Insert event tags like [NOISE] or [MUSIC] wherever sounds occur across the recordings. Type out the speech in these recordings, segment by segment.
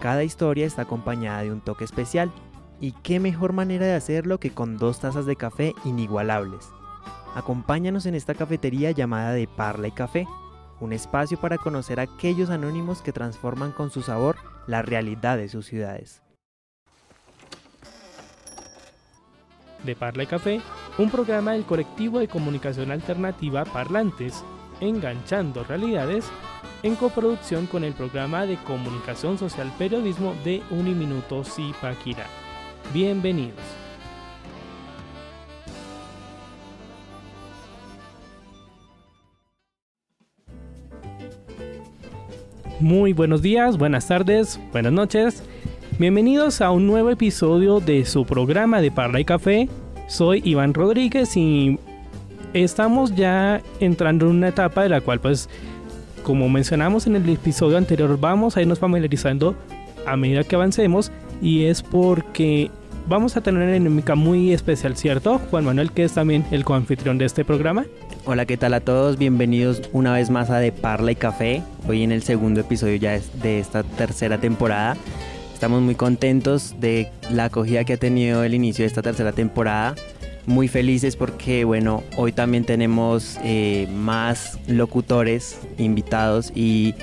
Cada historia está acompañada de un toque especial. Y qué mejor manera de hacerlo que con dos tazas de café inigualables. Acompáñanos en esta cafetería llamada de Parla y Café, un espacio para conocer a aquellos anónimos que transforman con su sabor la realidad de sus ciudades. De Parla y Café, un programa del colectivo de comunicación alternativa Parlantes, enganchando realidades en coproducción con el programa de comunicación social periodismo de Uniminuto Zipaquirá. Bienvenidos. Muy buenos días, buenas tardes, buenas noches. Bienvenidos a un nuevo episodio de su programa de Parla y Café. Soy Iván Rodríguez y estamos ya entrando en una etapa de la cual pues como mencionamos en el episodio anterior vamos a irnos familiarizando a medida que avancemos y es porque vamos a tener una dinámica muy especial, ¿cierto? Juan Manuel, que es también el coanfitrión de este programa. Hola, ¿qué tal a todos? Bienvenidos una vez más a De Parla y Café. Hoy en el segundo episodio ya de esta tercera temporada. Estamos muy contentos de la acogida que ha tenido el inicio de esta tercera temporada. Muy felices porque, bueno, hoy también tenemos eh, más locutores invitados y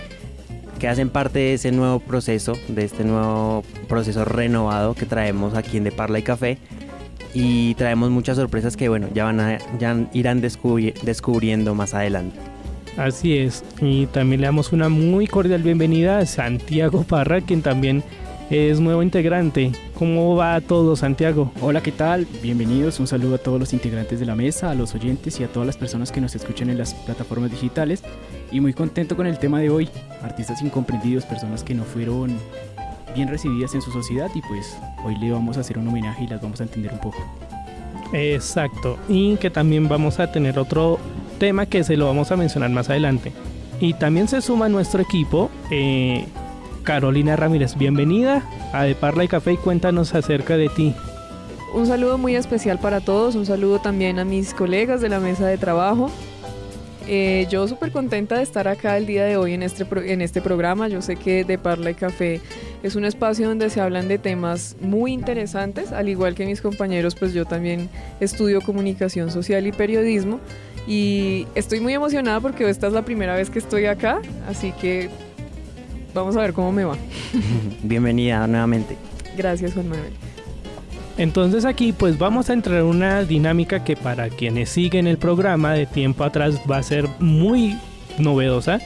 que hacen parte de ese nuevo proceso, de este nuevo proceso renovado que traemos aquí en De Parla y Café y traemos muchas sorpresas que bueno, ya van ya irán descubriendo más adelante. Así es, y también le damos una muy cordial bienvenida a Santiago Parra, quien también es nuevo integrante. ¿Cómo va todo, Santiago? Hola, ¿qué tal? Bienvenidos, un saludo a todos los integrantes de la mesa, a los oyentes y a todas las personas que nos escuchan en las plataformas digitales. Y muy contento con el tema de hoy, artistas incomprendidos, personas que no fueron bien recibidas en su sociedad y pues hoy le vamos a hacer un homenaje y las vamos a entender un poco. Exacto, y que también vamos a tener otro tema que se lo vamos a mencionar más adelante. Y también se suma a nuestro equipo eh, Carolina Ramírez. Bienvenida a De Parla y Café y cuéntanos acerca de ti. Un saludo muy especial para todos, un saludo también a mis colegas de la mesa de trabajo, eh, yo súper contenta de estar acá el día de hoy en este, en este programa. Yo sé que De Parla y Café es un espacio donde se hablan de temas muy interesantes, al igual que mis compañeros, pues yo también estudio comunicación social y periodismo. Y estoy muy emocionada porque esta es la primera vez que estoy acá, así que vamos a ver cómo me va. [LAUGHS] Bienvenida nuevamente. Gracias, Juan Manuel. Entonces aquí pues vamos a entrar en una dinámica que para quienes siguen el programa de tiempo atrás va a ser muy novedosa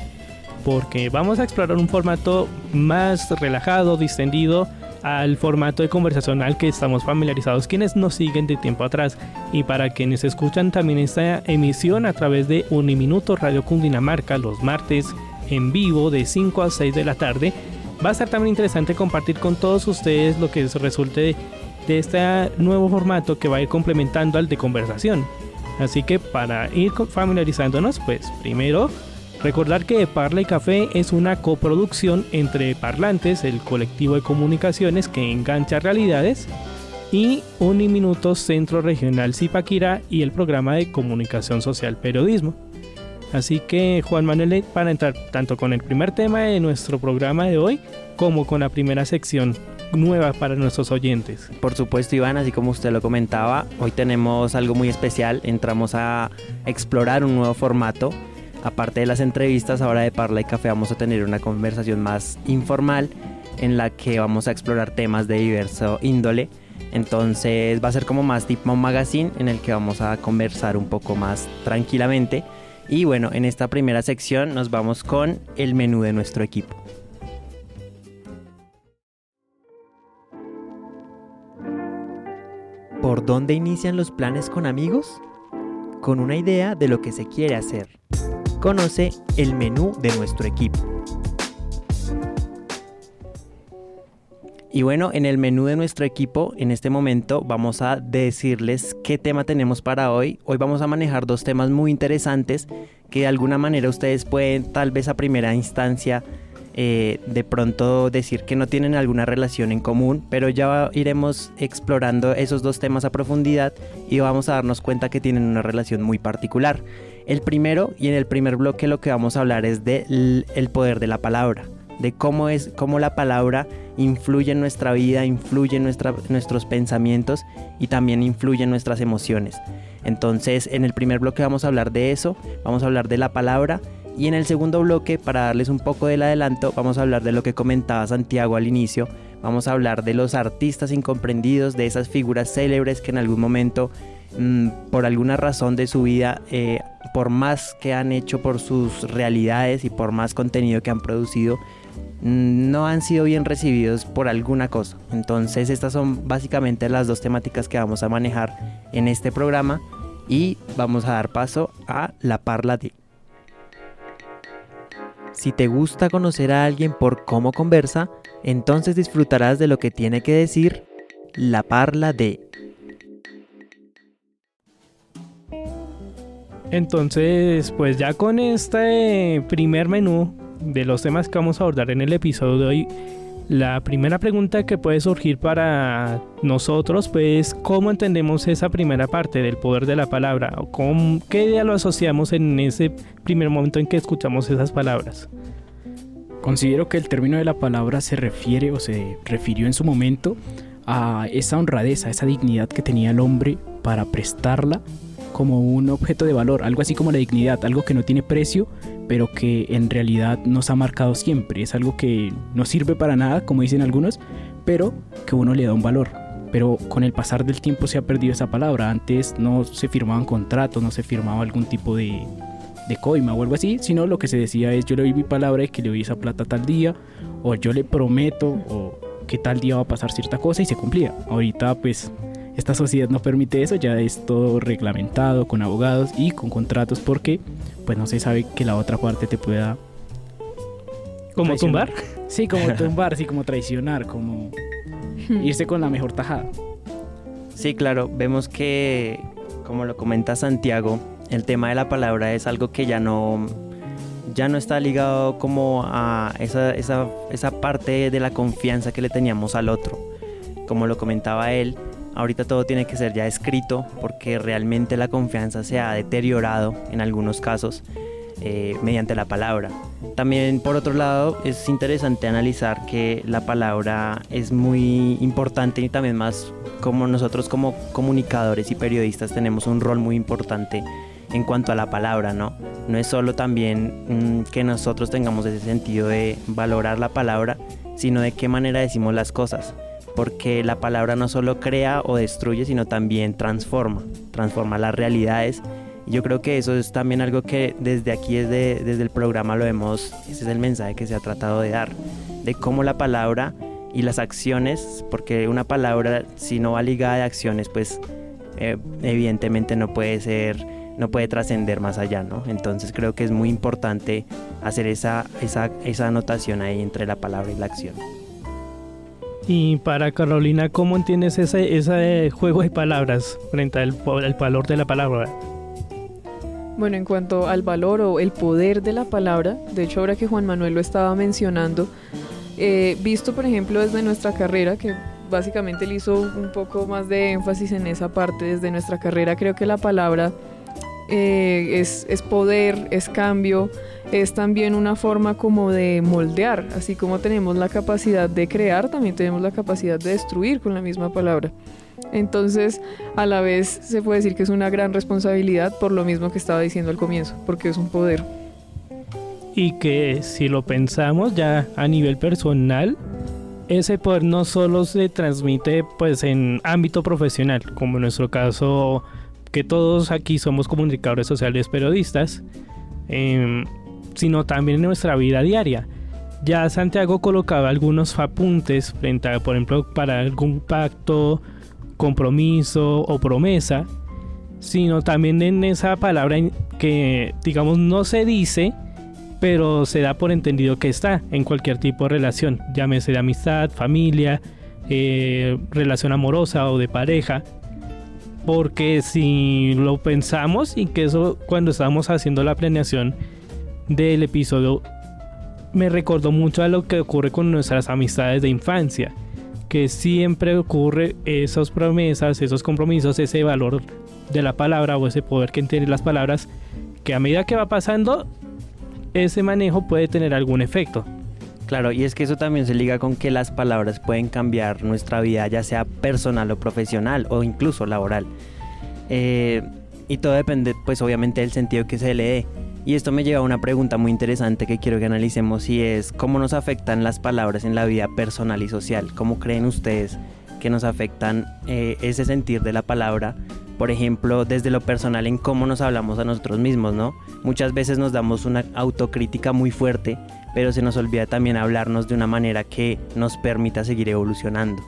porque vamos a explorar un formato más relajado, distendido al formato de conversacional que estamos familiarizados quienes nos siguen de tiempo atrás y para quienes escuchan también esta emisión a través de Uniminuto Radio Cundinamarca los martes en vivo de 5 a 6 de la tarde va a ser también interesante compartir con todos ustedes lo que resulte de este nuevo formato que va a ir complementando al de conversación. Así que para ir familiarizándonos, pues primero recordar que Parla y Café es una coproducción entre Parlantes, el colectivo de comunicaciones que engancha realidades, y Uniminuto Centro Regional Zipaquirá y el programa de comunicación social periodismo. Así que Juan Manuel, para entrar tanto con el primer tema de nuestro programa de hoy como con la primera sección nueva para nuestros oyentes. Por supuesto, Iván, así como usted lo comentaba, hoy tenemos algo muy especial. Entramos a explorar un nuevo formato. Aparte de las entrevistas, ahora de Parla y Café vamos a tener una conversación más informal en la que vamos a explorar temas de diverso índole. Entonces va a ser como más tipo magazine en el que vamos a conversar un poco más tranquilamente. Y bueno, en esta primera sección nos vamos con el menú de nuestro equipo. ¿Por dónde inician los planes con amigos? Con una idea de lo que se quiere hacer. Conoce el menú de nuestro equipo. Y bueno, en el menú de nuestro equipo, en este momento vamos a decirles qué tema tenemos para hoy. Hoy vamos a manejar dos temas muy interesantes que de alguna manera ustedes pueden tal vez a primera instancia eh, de pronto decir que no tienen alguna relación en común, pero ya iremos explorando esos dos temas a profundidad y vamos a darnos cuenta que tienen una relación muy particular. El primero y en el primer bloque lo que vamos a hablar es del el poder de la palabra, de cómo es cómo la palabra influye en nuestra vida, influye en nuestros pensamientos y también influye en nuestras emociones. Entonces, en el primer bloque vamos a hablar de eso, vamos a hablar de la palabra y en el segundo bloque, para darles un poco del adelanto, vamos a hablar de lo que comentaba Santiago al inicio, vamos a hablar de los artistas incomprendidos, de esas figuras célebres que en algún momento, mm, por alguna razón de su vida, eh, por más que han hecho por sus realidades y por más contenido que han producido, no han sido bien recibidos por alguna cosa. Entonces estas son básicamente las dos temáticas que vamos a manejar en este programa y vamos a dar paso a la parla de. Si te gusta conocer a alguien por cómo conversa, entonces disfrutarás de lo que tiene que decir la parla de. Entonces, pues ya con este primer menú de los temas que vamos a abordar en el episodio de hoy, la primera pregunta que puede surgir para nosotros pues cómo entendemos esa primera parte del poder de la palabra o con qué idea lo asociamos en ese primer momento en que escuchamos esas palabras. Considero que el término de la palabra se refiere o se refirió en su momento a esa honradez, a esa dignidad que tenía el hombre para prestarla como un objeto de valor, algo así como la dignidad, algo que no tiene precio, pero que en realidad nos ha marcado siempre. Es algo que no sirve para nada, como dicen algunos, pero que uno le da un valor. Pero con el pasar del tiempo se ha perdido esa palabra. Antes no se firmaban contratos, no se firmaba algún tipo de, de coima o algo así, sino lo que se decía es yo le doy mi palabra de que le doy esa plata tal día, o yo le prometo, o que tal día va a pasar cierta cosa y se cumplía. Ahorita pues esta sociedad no permite eso, ya es todo reglamentado con abogados y con contratos porque pues no se sabe que la otra parte te pueda... ¿Como tumbar? Sí, como [LAUGHS] tumbar, sí, como traicionar, como irse con la mejor tajada. Sí, claro, vemos que, como lo comenta Santiago, el tema de la palabra es algo que ya no, ya no está ligado como a esa, esa, esa parte de la confianza que le teníamos al otro. Como lo comentaba él, Ahorita todo tiene que ser ya escrito porque realmente la confianza se ha deteriorado en algunos casos eh, mediante la palabra. También por otro lado es interesante analizar que la palabra es muy importante y también más como nosotros como comunicadores y periodistas tenemos un rol muy importante en cuanto a la palabra, ¿no? No es solo también mm, que nosotros tengamos ese sentido de valorar la palabra, sino de qué manera decimos las cosas porque la palabra no solo crea o destruye, sino también transforma, transforma las realidades. Y yo creo que eso es también algo que desde aquí, desde, desde el programa lo vemos, ese es el mensaje que se ha tratado de dar, de cómo la palabra y las acciones, porque una palabra si no va ligada de acciones, pues eh, evidentemente no puede ser, no puede trascender más allá, ¿no? Entonces creo que es muy importante hacer esa, esa, esa anotación ahí entre la palabra y la acción. Y para Carolina, ¿cómo entiendes ese, ese juego de palabras frente al, valor de la palabra? Bueno, en cuanto al valor o el poder de la palabra, de hecho ahora que Juan Manuel lo estaba mencionando, eh, visto por ejemplo desde nuestra carrera, que básicamente le hizo un poco más de énfasis en esa parte desde nuestra carrera, creo que la palabra eh, es, es poder, es cambio, es también una forma como de moldear, así como tenemos la capacidad de crear, también tenemos la capacidad de destruir con la misma palabra. Entonces, a la vez se puede decir que es una gran responsabilidad por lo mismo que estaba diciendo al comienzo, porque es un poder. Y que si lo pensamos ya a nivel personal, ese poder no solo se transmite pues en ámbito profesional, como en nuestro caso que todos aquí somos comunicadores sociales periodistas, eh, sino también en nuestra vida diaria. Ya Santiago colocaba algunos apuntes frente a, por ejemplo, para algún pacto, compromiso o promesa, sino también en esa palabra que, digamos, no se dice, pero se da por entendido que está en cualquier tipo de relación, llámese de amistad, familia, eh, relación amorosa o de pareja. Porque si lo pensamos y que eso cuando estábamos haciendo la planeación del episodio me recordó mucho a lo que ocurre con nuestras amistades de infancia, que siempre ocurre esas promesas, esos compromisos, ese valor de la palabra o ese poder que tienen las palabras, que a medida que va pasando, ese manejo puede tener algún efecto. Claro, y es que eso también se liga con que las palabras pueden cambiar nuestra vida, ya sea personal o profesional o incluso laboral. Eh, y todo depende, pues obviamente, del sentido que se le dé. Y esto me lleva a una pregunta muy interesante que quiero que analicemos y es cómo nos afectan las palabras en la vida personal y social. ¿Cómo creen ustedes que nos afectan eh, ese sentir de la palabra? Por ejemplo, desde lo personal en cómo nos hablamos a nosotros mismos, ¿no? Muchas veces nos damos una autocrítica muy fuerte, pero se nos olvida también hablarnos de una manera que nos permita seguir evolucionando.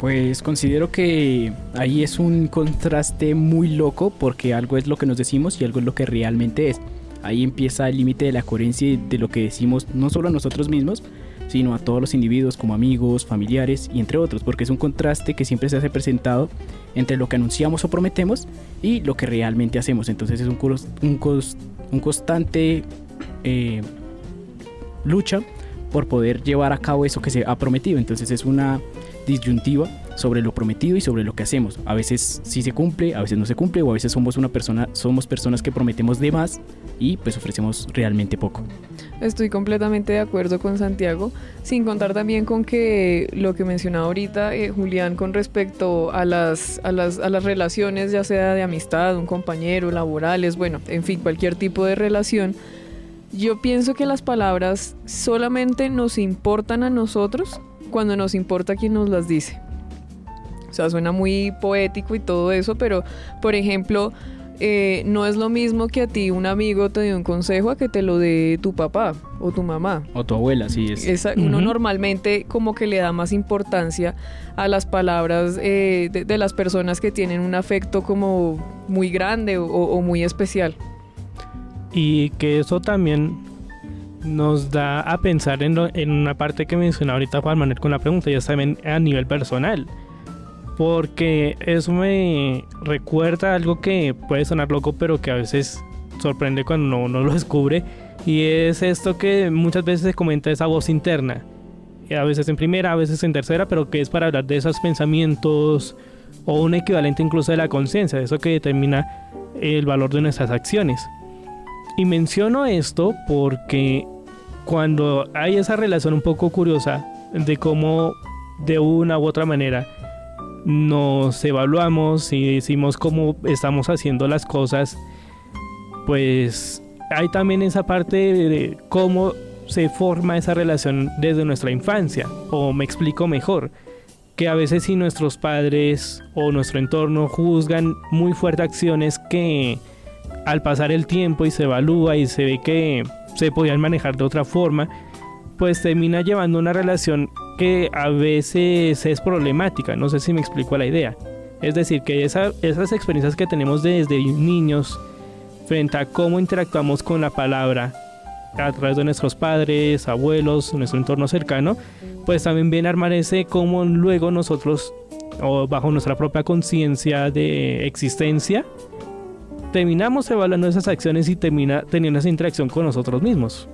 Pues considero que ahí es un contraste muy loco porque algo es lo que nos decimos y algo es lo que realmente es. Ahí empieza el límite de la coherencia de lo que decimos no solo a nosotros mismos, sino a todos los individuos como amigos, familiares y entre otros, porque es un contraste que siempre se hace presentado entre lo que anunciamos o prometemos y lo que realmente hacemos. Entonces es un, un, un constante eh, lucha por poder llevar a cabo eso que se ha prometido. Entonces es una disyuntiva sobre lo prometido y sobre lo que hacemos. A veces sí se cumple, a veces no se cumple o a veces somos una persona, somos personas que prometemos de más y pues ofrecemos realmente poco. Estoy completamente de acuerdo con Santiago, sin contar también con que lo que mencionaba ahorita eh, Julián con respecto a las, a, las, a las relaciones, ya sea de amistad, un compañero, laborales, bueno, en fin, cualquier tipo de relación, yo pienso que las palabras solamente nos importan a nosotros cuando nos importa quien nos las dice. O sea, suena muy poético y todo eso, pero por ejemplo, eh, no es lo mismo que a ti un amigo te dé un consejo a que te lo dé tu papá o tu mamá. O tu abuela, sí es. Uno normalmente como que le da más importancia a las palabras eh, de, las personas que tienen un afecto como muy grande o muy especial. Y que eso también nos da a pensar en, en una parte que mencionaba ahorita Juan Manuel con la pregunta, ya saben, a nivel personal. Porque eso me recuerda algo que puede sonar loco, pero que a veces sorprende cuando uno lo descubre. Y es esto que muchas veces se comenta esa voz interna. A veces en primera, a veces en tercera, pero que es para hablar de esos pensamientos o un equivalente incluso de la conciencia, eso que determina el valor de nuestras acciones. Y menciono esto porque cuando hay esa relación un poco curiosa de cómo de una u otra manera nos evaluamos y decimos cómo estamos haciendo las cosas, pues hay también esa parte de cómo se forma esa relación desde nuestra infancia, o me explico mejor, que a veces si nuestros padres o nuestro entorno juzgan muy fuerte acciones que al pasar el tiempo y se evalúa y se ve que se podían manejar de otra forma, pues termina llevando una relación que a veces es problemática. No sé si me explico la idea. Es decir, que esas experiencias que tenemos desde niños frente a cómo interactuamos con la palabra a través de nuestros padres, abuelos, nuestro entorno cercano, pues también viene a armar cómo luego nosotros, o bajo nuestra propia conciencia de existencia, terminamos evaluando esas acciones y termina teniendo esa interacción con nosotros mismos.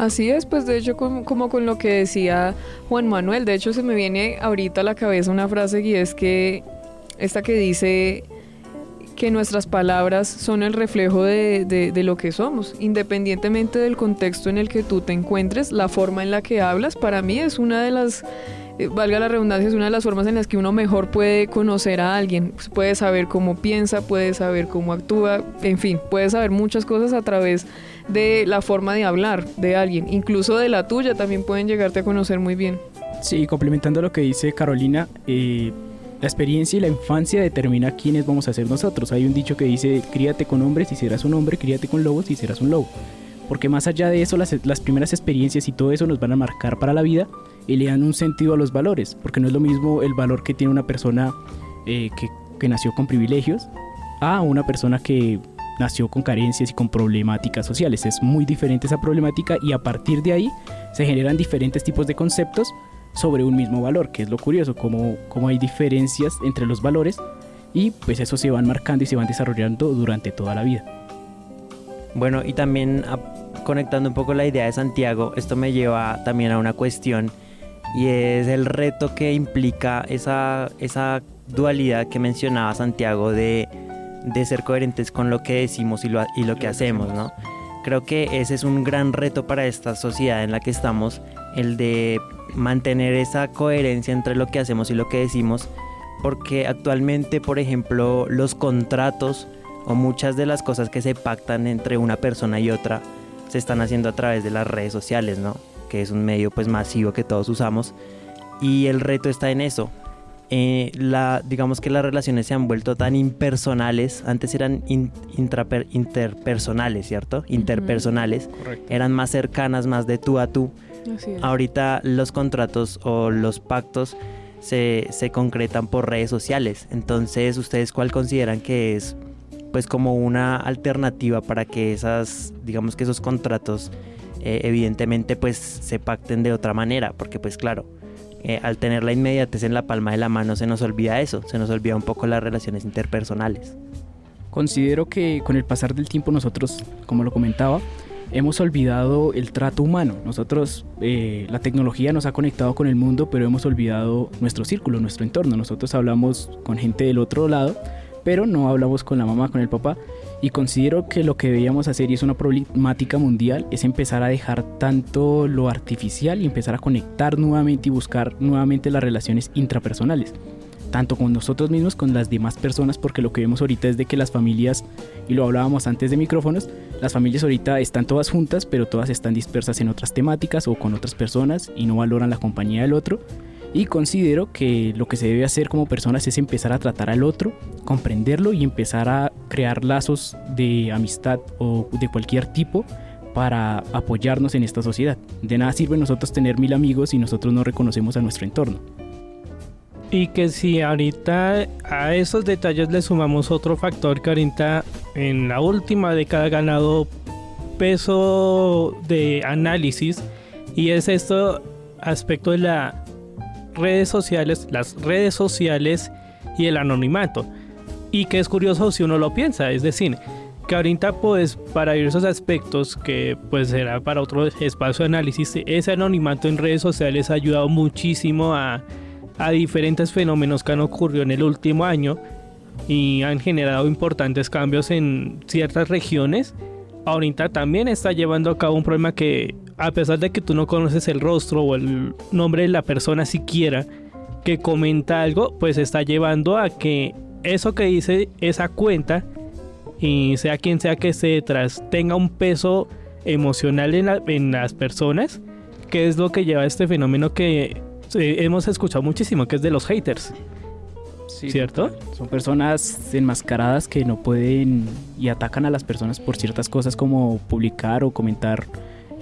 Así es, pues de hecho como, con lo que decía Juan Manuel, de hecho se me viene ahorita a la cabeza una frase y es que esta que dice que nuestras palabras son el reflejo de, de, lo que somos, independientemente del contexto en el que tú te encuentres, la forma en la que hablas para mí es una de las eh, valga la redundancia, es una de las formas en las que uno mejor puede conocer a alguien. Puede saber cómo piensa, puede saber cómo actúa, en fin, puede saber muchas cosas a través de la forma de hablar de alguien. Incluso de la tuya también pueden llegarte a conocer muy bien. Sí, complementando lo que dice Carolina, eh, la experiencia y la infancia determina quiénes vamos a ser nosotros. Hay un dicho que dice, críate con hombres y serás un hombre, críate con lobos y serás un lobo. Porque más allá de eso, las, primeras experiencias y todo eso nos van a marcar para la vida y le dan un sentido a los valores, porque no es lo mismo el valor que tiene una persona eh, que nació con privilegios a una persona que nació con carencias y con problemáticas sociales. Es muy diferente esa problemática y a partir de ahí se generan diferentes tipos de conceptos sobre un mismo valor, que es lo curioso, como, como hay diferencias entre los valores y pues eso se van marcando y se van desarrollando durante toda la vida. Bueno, y también conectando un poco la idea de Santiago, esto me lleva también a una cuestión y es el reto que implica esa, esa dualidad que mencionaba Santiago de, de, ser coherentes con lo que decimos y lo, y lo que hacemos, ¿no? Creo que ese es un gran reto para esta sociedad en la que estamos, el de mantener esa coherencia entre lo que hacemos y lo que decimos, porque actualmente, por ejemplo, los contratos o muchas de las cosas que se pactan entre una persona y otra se están haciendo a través de las redes sociales, ¿no? Que es un medio pues masivo que todos usamos y el reto está en eso. Eh, la, digamos que las relaciones se han vuelto tan impersonales, antes eran interpersonales, ¿cierto? Interpersonales, eran más cercanas, más de tú a tú. Ahorita los contratos o los pactos se, se concretan por redes sociales. Entonces, ¿ustedes cuál consideran que es pues como una alternativa para que esas, digamos que esos contratos eh, evidentemente pues se pacten de otra manera? Porque pues claro, eh, al tener la inmediatez en la palma de la mano se nos olvida eso, se nos olvida un poco las relaciones interpersonales. Considero que con el pasar del tiempo nosotros, como lo comentaba, hemos olvidado el trato humano. Nosotros, eh, la tecnología nos ha conectado con el mundo, pero hemos olvidado nuestro círculo, nuestro entorno. Nosotros hablamos con gente del otro lado, pero no hablamos con la mamá, con el papá. Y considero que lo que deberíamos hacer, y es una problemática mundial, es empezar a dejar tanto lo artificial y empezar a conectar nuevamente y buscar nuevamente las relaciones intrapersonales tanto con nosotros mismos, con las demás personas, porque lo que vemos ahorita es de que las familias, y lo hablábamos antes de micrófonos, las familias ahorita están todas juntas, pero todas están dispersas en otras temáticas o con otras personas y no valoran la compañía del otro. Y considero que lo que se debe hacer como personas es empezar a tratar al otro, comprenderlo y empezar a crear lazos de amistad o de cualquier tipo para apoyarnos en esta sociedad. De nada sirve nosotros tener mil amigos si nosotros no reconocemos a nuestro entorno. Y que si ahorita a esos detalles le sumamos otro factor que ahorita en la última década ha ganado peso de análisis y es esto aspecto de las redes sociales, las redes sociales y el anonimato. Y que es curioso si uno lo piensa, es decir, que ahorita pues para esos aspectos que pues será para otro espacio de análisis, ese anonimato en redes sociales ha ayudado muchísimo a a diferentes fenómenos que han ocurrido en el último año y han generado importantes cambios en ciertas regiones, ahorita también está llevando a cabo un problema que a pesar de que tú no conoces el rostro o el nombre de la persona siquiera que comenta algo, pues está llevando a que eso que dice esa cuenta y sea quien sea que esté detrás tenga un peso emocional en, en las personas, que es lo que lleva a este fenómeno que hemos escuchado muchísimo, que es de los haters. ¿Cierto? Son personas enmascaradas que no pueden y atacan a las personas por ciertas cosas como publicar o comentar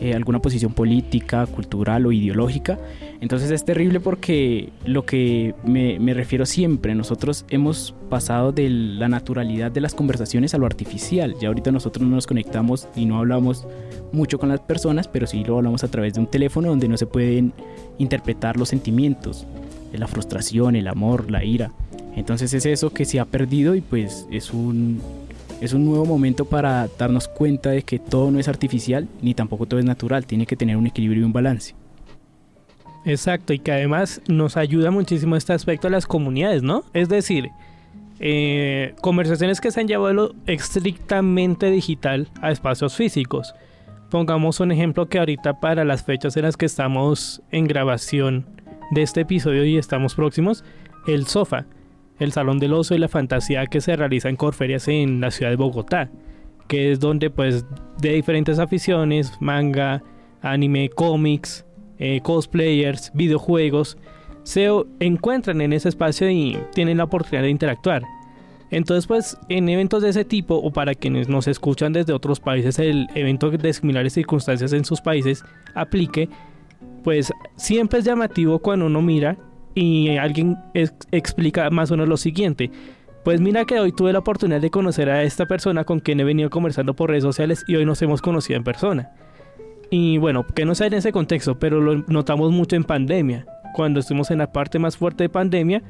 eh, alguna posición política, cultural o ideológica. Entonces es terrible porque lo que me, me, refiero siempre, nosotros hemos pasado de la naturalidad de las conversaciones a lo artificial. Ya ahorita nosotros no nos conectamos y no hablamos mucho con las personas, pero sí lo hablamos a través de un teléfono donde no se pueden interpretar los sentimientos, la frustración, el amor, la ira. Entonces es eso que se ha perdido y pues es un, es un nuevo momento para darnos cuenta de que todo no es artificial ni tampoco todo es natural, tiene que tener un equilibrio y un balance. Exacto, y que además nos ayuda muchísimo este aspecto a las comunidades, ¿no? Es decir, eh, conversaciones que se han llevado estrictamente digital a espacios físicos. Pongamos un ejemplo que ahorita para las fechas en las que estamos en grabación de este episodio y estamos próximos, el sofá, el Salón del Oso y la Fantasía que se realiza en Corferias en la ciudad de Bogotá, que es donde pues de diferentes aficiones, manga, anime, cómics, eh, cosplayers, videojuegos, se encuentran en ese espacio y tienen la oportunidad de interactuar. Entonces, pues en eventos de ese tipo, o para quienes nos escuchan desde otros países, el evento de similares circunstancias en sus países aplique, pues siempre es llamativo cuando uno mira y alguien explica más o menos lo siguiente. Pues mira que hoy tuve la oportunidad de conocer a esta persona con quien he venido conversando por redes sociales y hoy nos hemos conocido en persona. Y bueno, que no sea en ese contexto, pero lo notamos mucho en pandemia. Cuando estuvimos en la parte más fuerte de pandemia,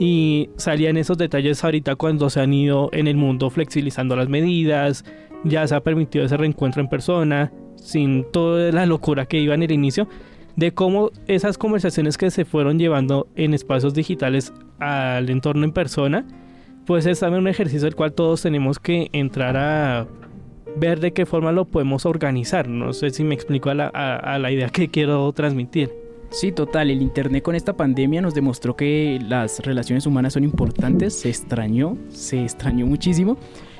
y salían esos detalles ahorita cuando se han ido en el mundo flexibilizando las medidas, ya se ha permitido ese reencuentro en persona, sin toda la locura que iba en el inicio, de cómo esas conversaciones que se fueron llevando en espacios digitales al entorno en persona, pues es también un ejercicio del cual todos tenemos que entrar a ver de qué forma lo podemos organizar. No sé si me explico a la, a la idea que quiero transmitir. Sí, total. El Internet con esta pandemia nos demostró que las relaciones humanas son importantes. Se extrañó, se extrañó muchísimo.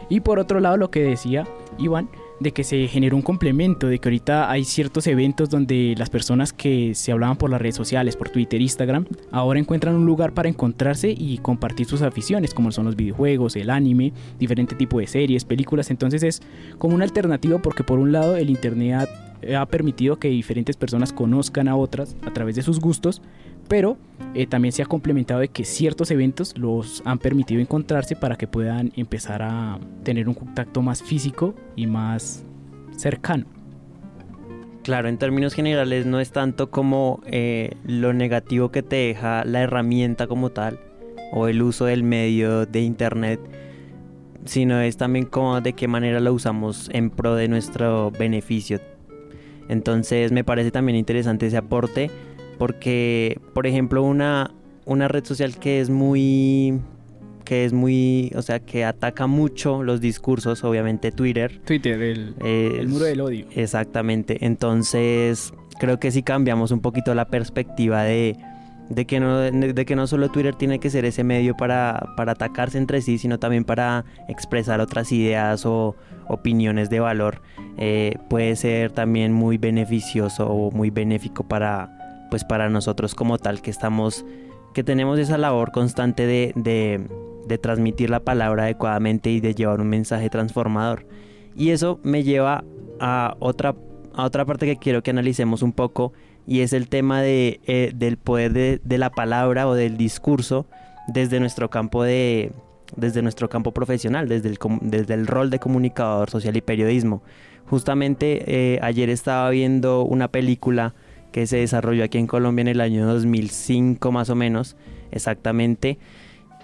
Y por otro lado, lo que decía Iván, de que se generó un complemento, de que ahorita hay ciertos eventos donde las personas que se hablaban por las redes sociales, por Twitter, Instagram, ahora encuentran un lugar para encontrarse y compartir sus aficiones, como son los videojuegos, el anime, diferente tipo de series, películas. Entonces es como una alternativa porque por un lado el Internet ha, ha permitido que diferentes personas conozcan a otras a través de sus gustos, pero eh, también se ha complementado de que ciertos eventos los han permitido encontrarse para que puedan empezar a tener un contacto más físico y más cercano. Claro, en términos generales no es tanto como eh, lo negativo que te deja la herramienta como tal o el uso del medio de internet, sino es también como de qué manera lo usamos en pro de nuestro beneficio. Entonces me parece también interesante ese aporte porque, por ejemplo, una, una red social que es muy que es muy, o sea, que ataca mucho los discursos, obviamente Twitter. Twitter, el, el muro del odio. Exactamente. Entonces, creo que si cambiamos un poquito la perspectiva de, de que no, de, que no solo Twitter tiene que ser ese medio para, para atacarse entre sí, sino también para expresar otras ideas o opiniones de valor, eh, puede ser también muy beneficioso o muy benéfico para, pues para nosotros como tal que estamos, que tenemos esa labor constante de, de de transmitir la palabra adecuadamente y de llevar un mensaje transformador. Y eso me lleva a otra, a otra parte que quiero que analicemos un poco y es el tema de, eh, del poder de, la palabra o del discurso desde nuestro campo de desde nuestro campo profesional, desde el, desde el rol de comunicador social y periodismo. Justamente eh, ayer estaba viendo una película que se desarrolló aquí en Colombia en el año 2005 más o menos, exactamente,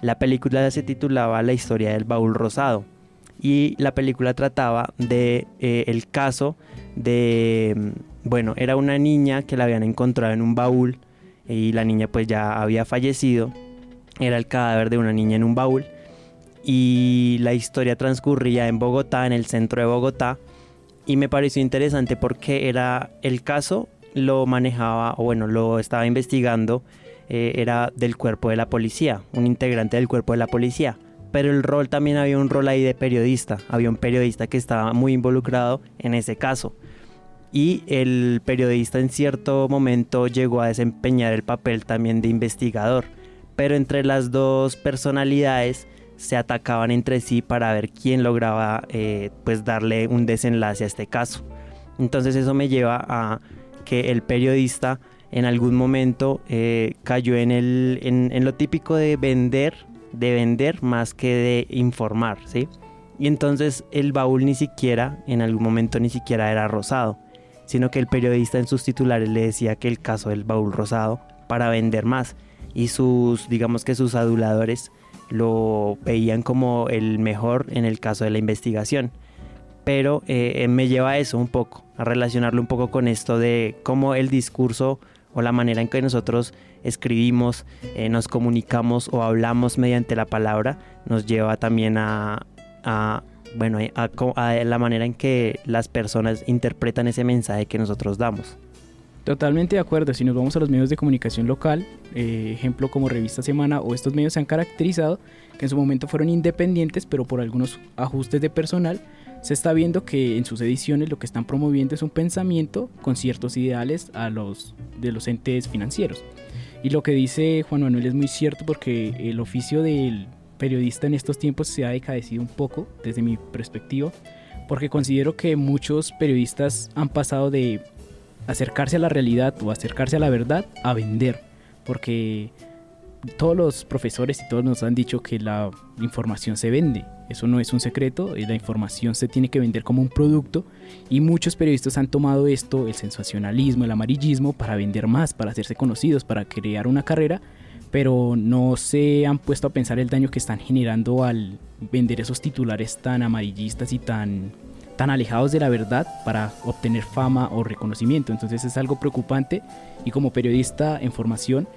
la película se titulaba La historia del baúl rosado y la película trataba de eh, el caso de mm, bueno era una niña que la habían encontrado en un baúl y la niña pues ya había fallecido. Era el cadáver de una niña en un baúl y la historia transcurría en Bogotá en el centro de Bogotá y me pareció interesante porque era el caso lo manejaba o bueno lo estaba investigando eh, era del cuerpo de la policía, un integrante del cuerpo de la policía. Pero el rol también había un rol ahí de periodista, había un periodista que estaba muy involucrado en ese caso. Y el periodista en cierto momento llegó a desempeñar el papel también de investigador. Pero entre las dos personalidades se atacaban entre sí para ver quién lograba eh, pues darle un desenlace a este caso. Entonces eso me lleva a que el periodista en algún momento eh, cayó en, el, en, lo típico de vender, de vender más que de informar, ¿sí? Y entonces el baúl ni siquiera, en algún momento ni siquiera era rosado, sino que el periodista en sus titulares le decía que el caso del baúl rosado para vender más y sus, digamos que sus aduladores lo veían como el mejor en el caso de la investigación. Pero eh, me lleva a eso un poco, a relacionarlo un poco con esto de cómo el discurso o la manera en que nosotros escribimos, eh, nos comunicamos o hablamos mediante la palabra, nos lleva también a, bueno, a, la manera en que las personas interpretan ese mensaje que nosotros damos. Totalmente de acuerdo, si nos vamos a los medios de comunicación local, eh, ejemplo como Revista Semana o estos medios se han caracterizado que en su momento fueron independientes, pero por algunos ajustes de personal se está viendo que en sus ediciones lo que están promoviendo es un pensamiento con ciertos ideales a los de los entes financieros. Y lo que dice Juan Manuel es muy cierto porque el oficio del periodista en estos tiempos se ha decadecido un poco desde mi perspectiva, porque considero que muchos periodistas han pasado de acercarse a la realidad o acercarse a la verdad a vender, porque todos los profesores y todos nos han dicho que la información se vende. Eso no es un secreto, la información se tiene que vender como un producto y muchos periodistas han tomado esto, el sensacionalismo, el amarillismo, para vender más, para hacerse conocidos, para crear una carrera, pero no se han puesto a pensar el daño que están generando al vender esos titulares tan amarillistas y tan tan alejados de la verdad para obtener fama o reconocimiento. Entonces es algo preocupante y como periodista en formación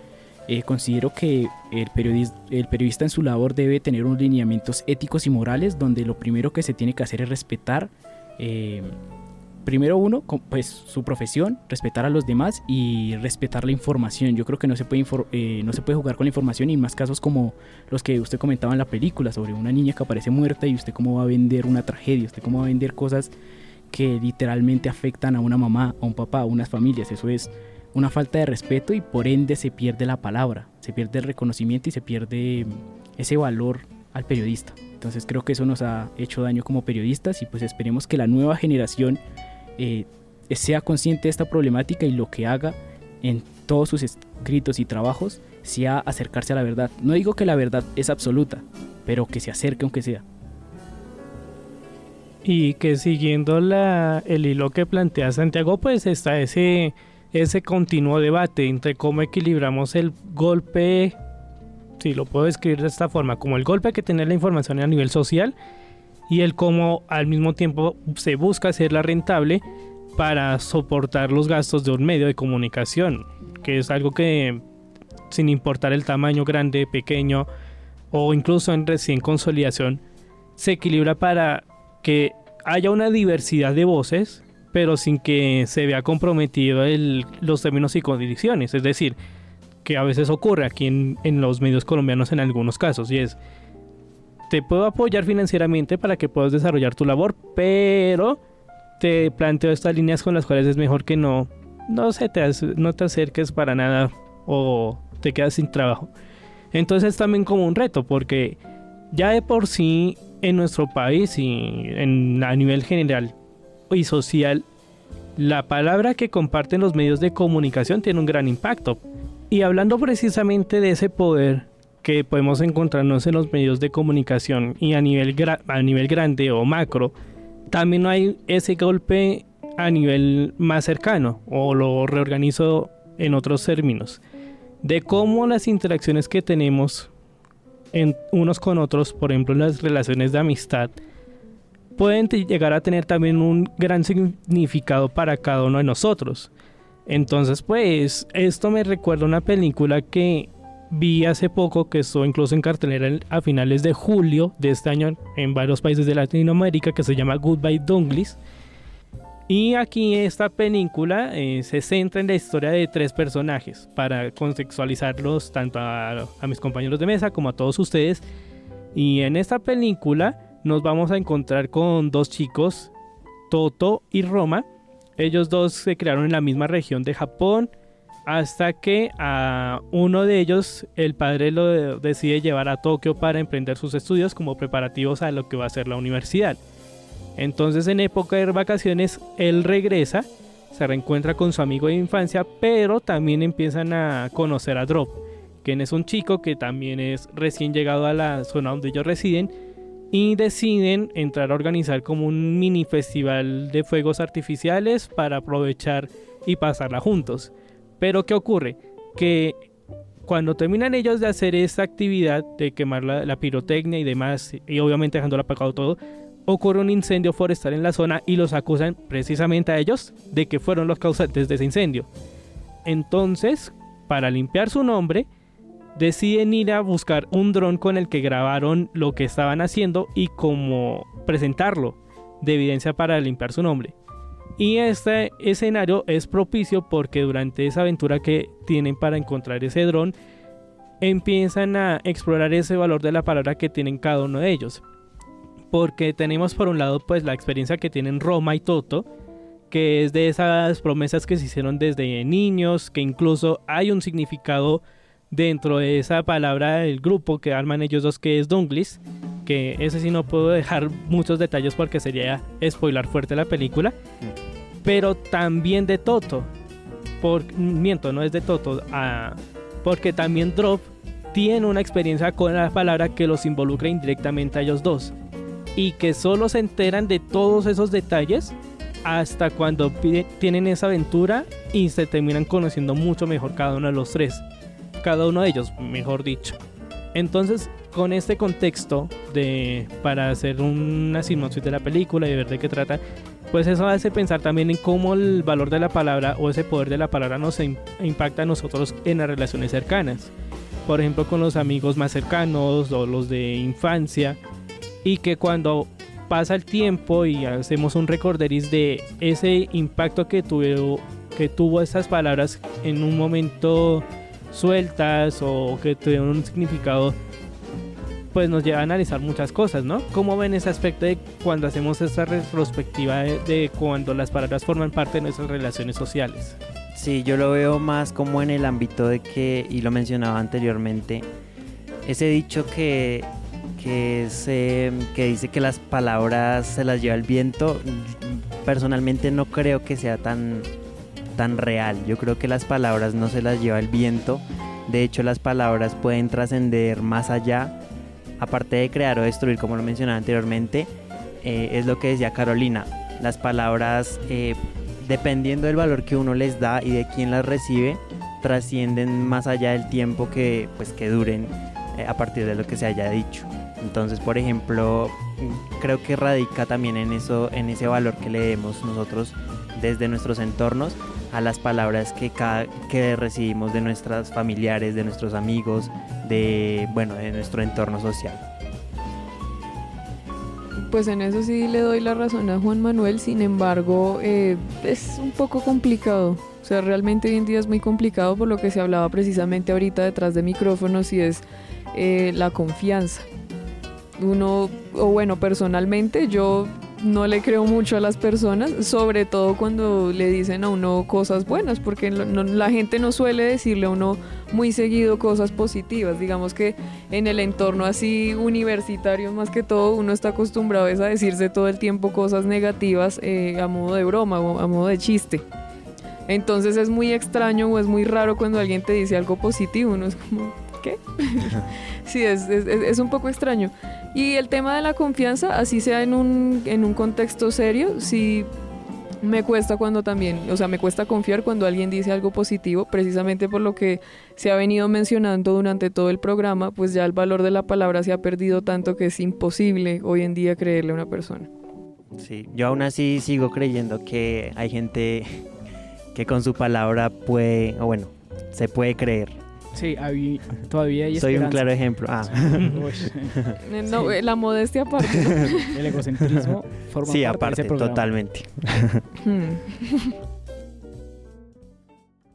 eh, considero que el, periodista en su labor debe tener unos lineamientos éticos y morales donde lo primero que se tiene que hacer es respetar Eh, primero uno, pues su profesión, respetar a los demás y respetar la información. Yo creo que no se puede, eh, no se puede jugar con la información y más casos como los que usted comentaba en la película sobre una niña que aparece muerta y usted cómo va a vender una tragedia, usted cómo va a vender cosas que literalmente afectan a una mamá, a un papá, a unas familias. Eso es una falta de respeto y por ende se pierde la palabra, se pierde el reconocimiento y se pierde ese valor al periodista. Entonces creo que eso nos ha hecho daño como periodistas y pues esperemos que la nueva generación eh, sea consciente de esta problemática y lo que haga en todos sus escritos y trabajos sea acercarse a la verdad. No digo que la verdad es absoluta, pero que se acerque aunque sea. Y que siguiendo la, el hilo que plantea Santiago, pues está ese, ese continuo debate entre cómo equilibramos el golpe, si lo puedo describir de esta forma, como el golpe que tiene la información a nivel social y el cómo al mismo tiempo se busca hacerla rentable para soportar los gastos de un medio de comunicación, que es algo que sin importar el tamaño grande, pequeño o incluso en recién consolidación, se equilibra para que haya una diversidad de voces, pero sin que se vea comprometido el, los términos y condiciones. Es decir, que a veces ocurre aquí en, en los medios colombianos en algunos casos, y es te puedo apoyar financieramente para que puedas desarrollar tu labor, pero te planteo estas líneas con las cuales es mejor que no, no, se te, no te acerques para nada o te quedas sin trabajo. Entonces es también como un reto, porque ya de por sí en nuestro país y en, a nivel general y social, la palabra que comparten los medios de comunicación tiene un gran impacto. Y hablando precisamente de ese poder que podemos encontrarnos en los medios de comunicación y a nivel, a nivel grande o macro, también hay ese golpe a nivel más cercano, o lo reorganizo en otros términos, de cómo las interacciones que tenemos en unos con otros, por ejemplo las relaciones de amistad, pueden llegar a tener también un gran significado para cada uno de nosotros. Entonces, pues, esto me recuerda una película que vi hace poco que estuvo incluso en cartelera a finales de julio de este año en varios países de Latinoamérica que se llama Goodbye Douglas. Y aquí esta película eh, se centra en la historia de tres personajes para contextualizarlos tanto a, a mis compañeros de mesa como a todos ustedes. Y en esta película nos vamos a encontrar con dos chicos, Toto y Roma. Ellos dos se crearon en la misma región de Japón hasta que a uno de ellos el padre lo decide llevar a Tokio para emprender sus estudios como preparativos a lo que va a ser la universidad. Entonces en época de vacaciones él regresa, se reencuentra con su amigo de infancia, pero también empiezan a conocer a Drop, quien es un chico que también es recién llegado a la zona donde ellos residen y deciden entrar a organizar como un mini festival de fuegos artificiales para aprovechar y pasarla juntos. Pero ¿qué ocurre? Que cuando terminan ellos de hacer esa actividad de quemar la, pirotecnia y demás, y obviamente dejándola apagado todo, ocurre un incendio forestal en la zona y los acusan precisamente a ellos de que fueron los causantes de ese incendio. Entonces, para limpiar su nombre, deciden ir a buscar un dron con el que grabaron lo que estaban haciendo y como presentarlo de evidencia para limpiar su nombre. Y este escenario es propicio porque durante esa aventura que tienen para encontrar ese dron, empiezan a explorar ese valor de la palabra que tienen cada uno de ellos. Porque tenemos por un lado pues la experiencia que tienen Roma y Toto, que es de esas promesas que se hicieron desde niños, que incluso hay un significado dentro de esa palabra del grupo que arman ellos dos que es Dunglis, que ese sí no puedo dejar muchos detalles porque sería spoilar fuerte la película pero también de Toto. Por, miento, no es de Toto, ah, porque también Drop tiene una experiencia con la palabra que los involucra indirectamente a ellos dos. Y que solo se enteran de todos esos detalles hasta cuando tienen esa aventura y se terminan conociendo mucho mejor cada uno de los tres. Cada uno de ellos, mejor dicho. Entonces, con este contexto de para hacer una sinopsis de la película y ver de qué trata, pues eso hace pensar también en cómo el valor de la palabra o ese poder de la palabra nos impacta a nosotros en las relaciones cercanas. Por ejemplo, con los amigos más cercanos o los de infancia. Y que cuando pasa el tiempo y hacemos un recorderis de ese impacto que tuvo, que tuvo estas palabras en un momento sueltas o que tuvieron un significado, pues nos lleva a analizar muchas cosas, ¿no? ¿Cómo ven ese aspecto de cuando hacemos esta retrospectiva de, cuando las palabras forman parte de nuestras relaciones sociales? Sí, yo lo veo más como en el ámbito de que, y lo mencionaba anteriormente, ese dicho que, que, se, que dice que las palabras se las lleva el viento, personalmente no creo que sea tan, real. Yo creo que las palabras no se las lleva el viento. De hecho, las palabras pueden trascender más allá. Aparte de crear o destruir, como lo mencionaba anteriormente, eh, es lo que decía Carolina. Las palabras, eh, dependiendo del valor que uno les da y de quién las recibe, trascienden más allá del tiempo que, pues, que duren eh, a partir de lo que se haya dicho. Entonces, por ejemplo, creo que radica también en eso, en ese valor que le demos nosotros desde nuestros entornos a las palabras que, cada, que recibimos de nuestros familiares, de nuestros amigos, de, bueno, de nuestro entorno social. Pues en eso sí le doy la razón a Juan Manuel, sin embargo eh, es un poco complicado. O sea, realmente hoy en día es muy complicado por lo que se hablaba precisamente ahorita detrás de micrófonos y es eh, la confianza. Uno, o bueno, personalmente yo no le creo mucho a las personas, sobre todo cuando le dicen a uno cosas buenas, porque la gente no suele decirle a uno muy seguido cosas positivas. Digamos que en el entorno así universitario más que todo uno está acostumbrado a decirse todo el tiempo cosas negativas eh, a modo de broma o a modo de chiste. Entonces es muy extraño o es muy raro cuando alguien te dice algo positivo, uno es como, ¿qué? [LAUGHS] sí, es, es, es un poco extraño. Y el tema de la confianza, así sea en un, en un contexto serio, sí me cuesta cuando también, o sea, me cuesta confiar cuando alguien dice algo positivo, precisamente por lo que se ha venido mencionando durante todo el programa, pues ya el valor de la palabra se ha perdido tanto que es imposible hoy en día creerle a una persona. Sí, yo aún así sigo creyendo que hay gente que con su palabra puede, o bueno, se puede creer. Sí, todavía hay Soy un claro ejemplo. Ah. [LAUGHS] no, la modestia aparte. [LAUGHS] El egocentrismo forma sí, parte aparte, de ese programa. totalmente. Hmm.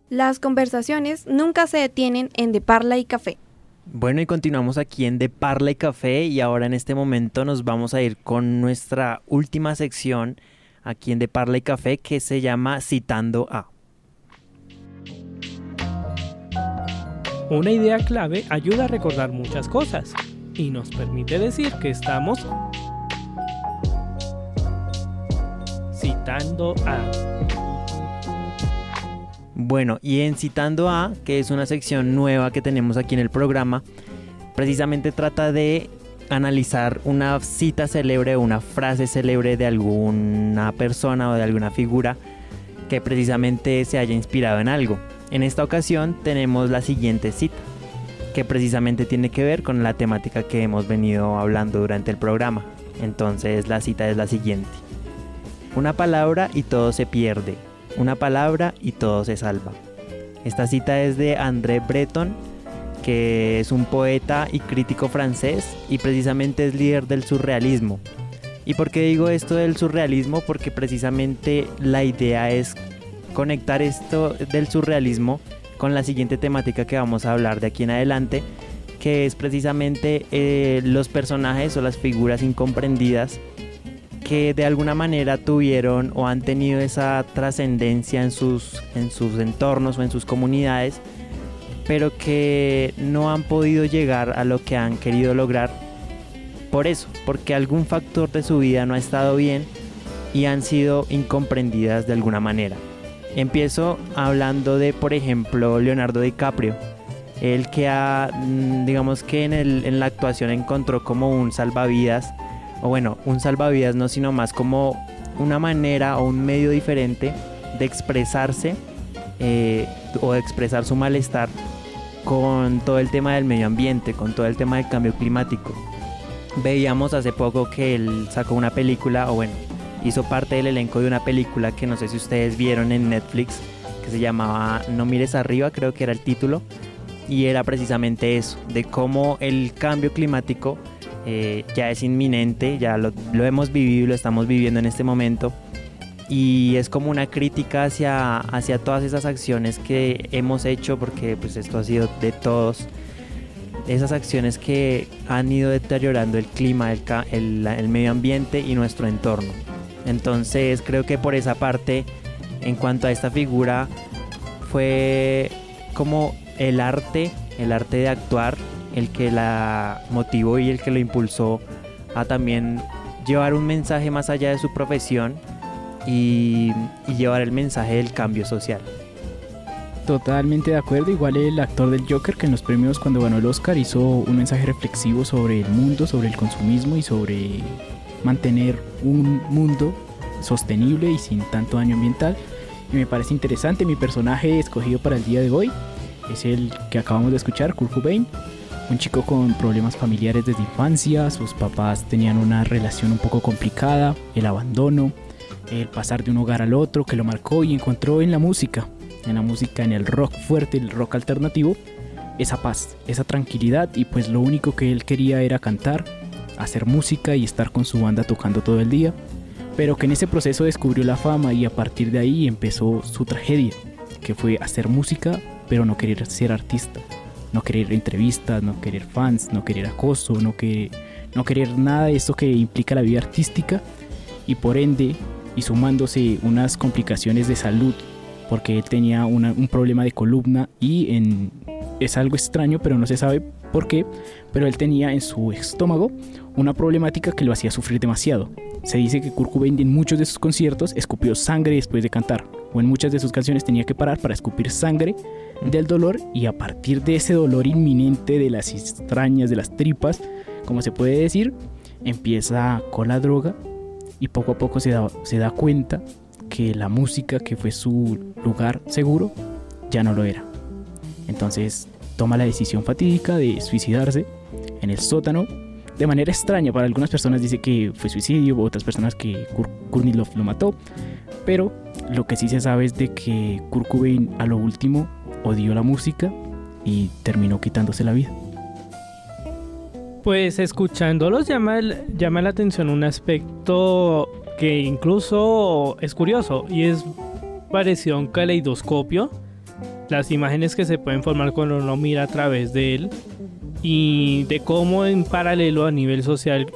Las conversaciones nunca se detienen en De Parla y Café. Bueno, y continuamos aquí en De Parla y Café y ahora en este momento nos vamos a ir con nuestra última sección aquí en De Parla y Café que se llama Citando a. Una idea clave ayuda a recordar muchas cosas y nos permite decir que estamos citando a. Bueno, y en Citando a, que es una sección nueva que tenemos aquí en el programa, precisamente trata de analizar una cita célebre o una frase célebre de alguna persona o de alguna figura que precisamente se haya inspirado en algo. En esta ocasión tenemos la siguiente cita, que precisamente tiene que ver con la temática que hemos venido hablando durante el programa. Entonces la cita es la siguiente. Una palabra y todo se pierde. Una palabra y todo se salva. Esta cita es de André Breton, que es un poeta y crítico francés y precisamente es líder del surrealismo. ¿Y por qué digo esto del surrealismo? Porque precisamente la idea es conectar esto del surrealismo con la siguiente temática que vamos a hablar de aquí en adelante, que es precisamente eh, los personajes o las figuras incomprendidas que de alguna manera tuvieron o han tenido esa trascendencia en sus, en sus entornos o en sus comunidades, pero que no han podido llegar a lo que han querido lograr por eso, porque algún factor de su vida no ha estado bien y han sido incomprendidas de alguna manera. Empiezo hablando de, por ejemplo, Leonardo DiCaprio. El que ha, mm, digamos que en, el, en la actuación encontró como un salvavidas, o bueno, un salvavidas no, sino más como una manera o un medio diferente de expresarse eh, o de expresar su malestar con todo el tema del medio ambiente, con todo el tema del cambio climático. Veíamos hace poco que él sacó una película, o bueno, hizo parte del elenco de una película que no sé si ustedes vieron en Netflix, que se llamaba No mires arriba, creo que era el título, y era precisamente eso, de cómo el cambio climático eh, ya es inminente, ya lo, hemos vivido y lo estamos viviendo en este momento. Y es como una crítica hacia, hacia todas esas acciones que hemos hecho, porque pues esto ha sido de todos. Esas acciones que han ido deteriorando el clima, el- el medio ambiente y nuestro entorno. Entonces creo que por esa parte, en cuanto a esta figura, fue como el arte, el arte de actuar, el que la motivó y el que lo impulsó a también llevar un mensaje más allá de su profesión y, y llevar el mensaje del cambio social. Totalmente de acuerdo. Igual el actor del Joker que en los premios cuando ganó el Oscar hizo un mensaje reflexivo sobre el mundo, sobre el consumismo y sobre mantener un mundo sostenible y sin tanto daño ambiental. Y me parece interesante. Mi personaje escogido para el día de hoy es el que acabamos de escuchar, Kurt Cobain. Un chico con problemas familiares desde infancia. Sus papás tenían una relación un poco complicada. El abandono. El pasar de un hogar al otro que lo marcó y encontró en la música en la música, en el rock fuerte, el rock alternativo, esa paz, esa tranquilidad y pues lo único que él quería era cantar, hacer música y estar con su banda tocando todo el día, pero que en ese proceso descubrió la fama y a partir de ahí empezó su tragedia, que fue hacer música pero no querer ser artista, no querer entrevistas, no querer fans, no querer acoso, no, que, no querer nada de esto que implica la vida artística y por ende y sumándose unas complicaciones de salud porque él tenía un problema de columna y en, es algo extraño, pero no se sabe por qué, pero él tenía en su estómago una problemática que lo hacía sufrir demasiado. Se dice que Kurt Cobain en muchos de sus conciertos escupió sangre después de cantar, o en muchas de sus canciones tenía que parar para escupir sangre del dolor y a partir de ese dolor inminente de las extrañas, de las tripas, como se puede decir, empieza con la droga y poco a poco se da, se da cuenta que la música que fue su lugar seguro ya no lo era. Entonces toma la decisión fatídica de suicidarse en el sótano. De manera extraña, para algunas personas dice que fue suicidio, otras personas que Kur- Kurnilov lo mató. Pero lo que sí se sabe es de que Kurt Cobain a lo último odió la música y terminó quitándose la vida. Pues escuchándolos llama, llama la atención un aspecto que incluso es curioso y es parecido a un caleidoscopio. Las imágenes que se pueden formar cuando uno mira a través de él y de cómo en paralelo a nivel social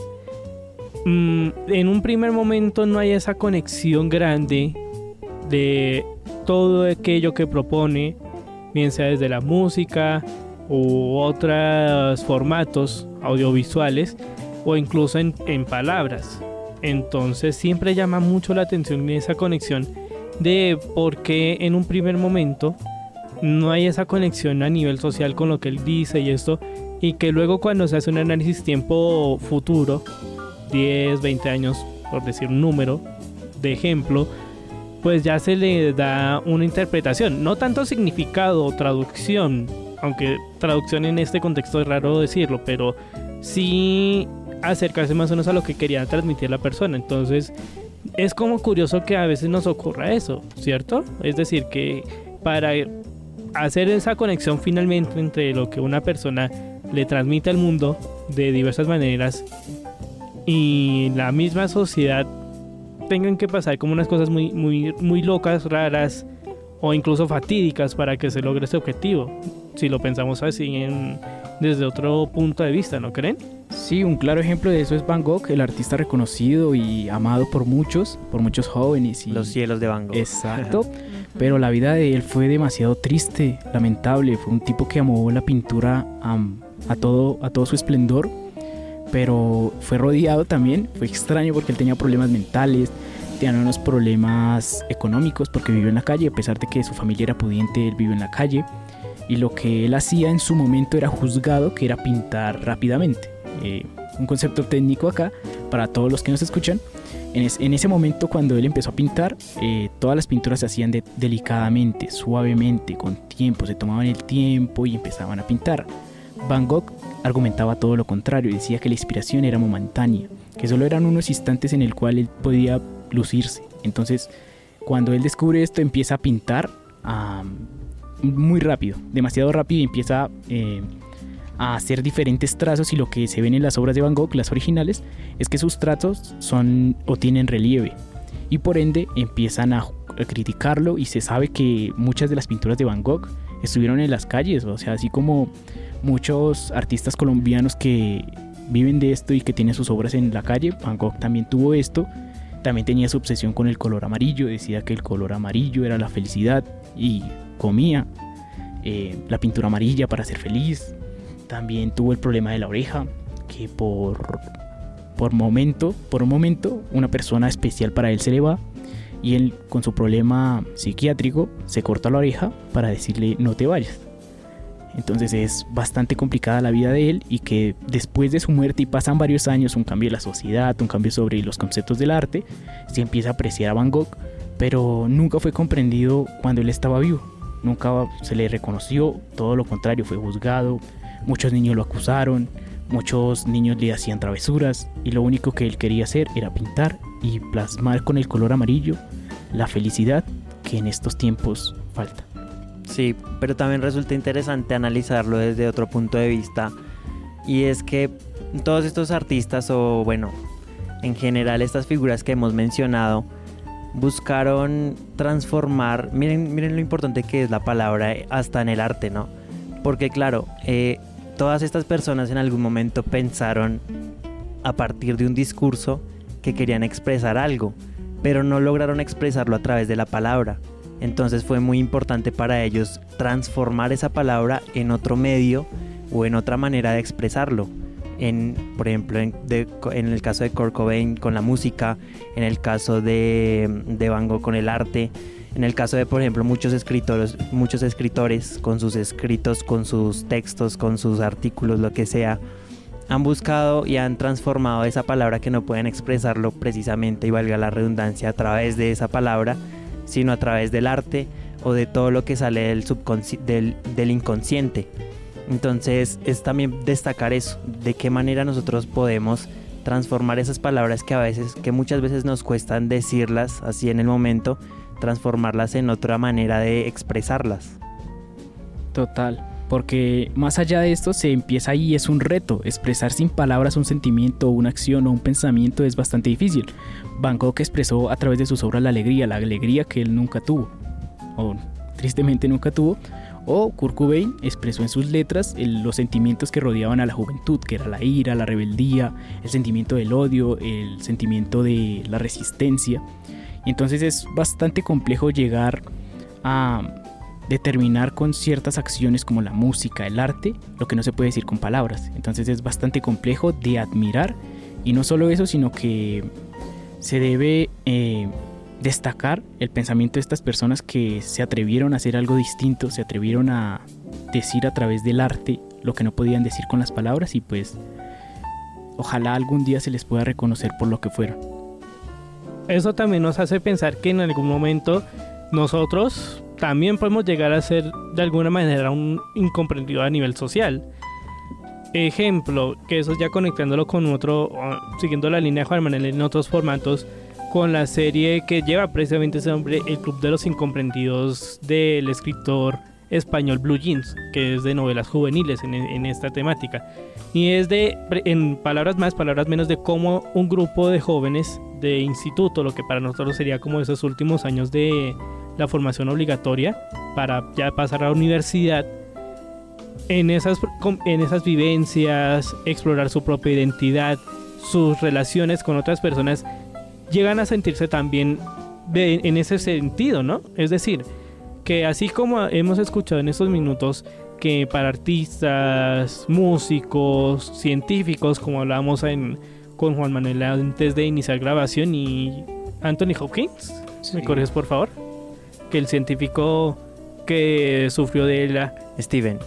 mm, en un primer momento no hay esa conexión grande de todo aquello que propone, bien sea desde la música u otros formatos audiovisuales o incluso en, en palabras. Entonces siempre llama mucho la atención esa conexión de por qué en un primer momento no hay esa conexión a nivel social con lo que él dice y esto y que luego cuando se hace un análisis tiempo futuro 10, 20 años por decir un número de ejemplo pues ya se le da una interpretación no tanto significado o traducción aunque traducción en este contexto es raro decirlo pero sí acercarse más o menos a lo que quería transmitir la persona entonces es como curioso que a veces nos ocurra eso, ¿cierto? Es decir, que para hacer esa conexión finalmente entre lo que una persona le transmite al mundo de diversas maneras y la misma sociedad tengan que pasar como unas cosas muy, muy, muy locas, raras o incluso fatídicas para que se logre ese objetivo. Si lo pensamos así en- desde otro punto de vista, ¿no creen? Sí, un claro ejemplo de eso es Van Gogh, el artista reconocido y amado por muchos, por muchos jóvenes. Y... Los cielos de Van Gogh. Exacto. [LAUGHS] Pero la vida de él fue demasiado triste, lamentable. Fue un tipo que amó la pintura a, todo, a todo su esplendor. Pero fue rodeado también. Fue extraño porque él tenía problemas mentales. Tenía unos problemas económicos porque vivió en la calle. A pesar de que su familia era pudiente, él vivió en la calle. Y lo que él hacía en su momento era juzgado, que era pintar rápidamente. Eh, un concepto técnico acá para todos los que nos escuchan. En, es- en ese momento cuando él empezó a pintar, eh, todas las pinturas se hacían de- delicadamente, suavemente, con tiempo, se tomaban el tiempo y empezaban a pintar. Van Gogh argumentaba todo lo contrario, decía que la inspiración era momentánea, que solo eran unos instantes en el cual él podía lucirse. Entonces, cuando él descubre esto, empieza a pintar muy rápido, demasiado rápido y empieza eh, a hacer diferentes trazos y lo que se ven en las obras de Van Gogh, las originales, es que sus trazos son o tienen relieve y por ende empiezan a, a criticarlo y se sabe que muchas de las pinturas de Van Gogh estuvieron en las calles, o sea, así como muchos artistas colombianos que viven de esto y que tienen sus obras en la calle, Van Gogh también tuvo esto, también tenía su obsesión con el color amarillo, decía que el color amarillo era la felicidad y comía eh, la pintura amarilla para ser feliz, también tuvo el problema de la oreja, que por, por momento, por un momento, una persona especial para él se le va y él con su problema psiquiátrico se corta la oreja para decirle no te vayas. Entonces es bastante complicada la vida de él y que después de su muerte y pasan varios años, un cambio en la sociedad, un cambio sobre los conceptos del arte, se empieza a apreciar a Van Gogh, pero nunca fue comprendido cuando él estaba vivo. Nunca se le reconoció, todo lo contrario, fue juzgado, Muchos niños lo acusaron, muchos niños le hacían travesuras y lo único que él quería hacer era pintar y plasmar con el color amarillo la felicidad que en estos tiempos falta. Sí, pero también resulta interesante analizarlo desde otro punto de vista y es que todos estos artistas o bueno, en general estas figuras que hemos mencionado buscaron transformar, miren, miren lo importante que es la palabra hasta en el arte, ¿no? Porque claro, eh, todas estas personas en algún momento pensaron a partir de un discurso que querían expresar algo, pero no lograron expresarlo a través de la palabra. Entonces fue muy importante para ellos transformar esa palabra en otro medio o en otra manera de expresarlo. En, por ejemplo, en, el caso de Kurt Cobain con la música, en el caso de, de Van con el arte, en el caso de, por ejemplo, muchos escritores, muchos escritores con sus escritos, con sus textos, con sus artículos, lo que sea, han buscado y han transformado esa palabra que no pueden expresarlo precisamente y valga la redundancia a través de esa palabra, sino a través del arte o de todo lo que sale del, del, del inconsciente. Entonces es también destacar eso, de qué manera nosotros podemos transformar esas palabras que a veces, que muchas veces nos cuestan decirlas así en el momento, transformarlas en otra manera de expresarlas. Total, porque más allá de esto se empieza ahí, es un reto. Expresar sin palabras un sentimiento, una acción o un pensamiento es bastante difícil. Van Gogh expresó a través de sus obras la alegría, la alegría que él nunca tuvo, o tristemente nunca tuvo. O Kurt Cobain expresó en sus letras los sentimientos que rodeaban a la juventud, que era la ira, la rebeldía, el sentimiento del odio, el sentimiento de la resistencia. Entonces es bastante complejo llegar a determinar con ciertas acciones como la música, el arte, lo que no se puede decir con palabras. Entonces es bastante complejo de admirar y no solo eso, sino que se debe eh, destacar el pensamiento de estas personas que se atrevieron a hacer algo distinto, se atrevieron a decir a través del arte lo que no podían decir con las palabras y pues ojalá algún día se les pueda reconocer por lo que fueron eso también nos hace pensar que en algún momento nosotros también podemos llegar a ser de alguna manera un incomprendido a nivel social. Ejemplo, que eso ya conectándolo con otro, siguiendo la línea de Juan Manuel en otros formatos, con la serie que lleva precisamente ese nombre, El Club de los Incomprendidos del escritor español Blue Jeans, que es de novelas juveniles en, esta temática. Y es de, en palabras más, palabras menos, de cómo un grupo de jóvenes de instituto, lo que para nosotros sería como esos últimos años de la formación obligatoria para ya pasar a la universidad, en esas, en esas vivencias, explorar su propia identidad, sus relaciones con otras personas, llegan a sentirse también en ese sentido, ¿no? Es decir, que así como hemos escuchado en estos minutos, que para artistas, músicos, científicos, como hablábamos en con Juan Manuel antes de iniciar grabación y Anthony Hopkins. ¿Me corres por favor? Que el científico que sufrió de la... Steven.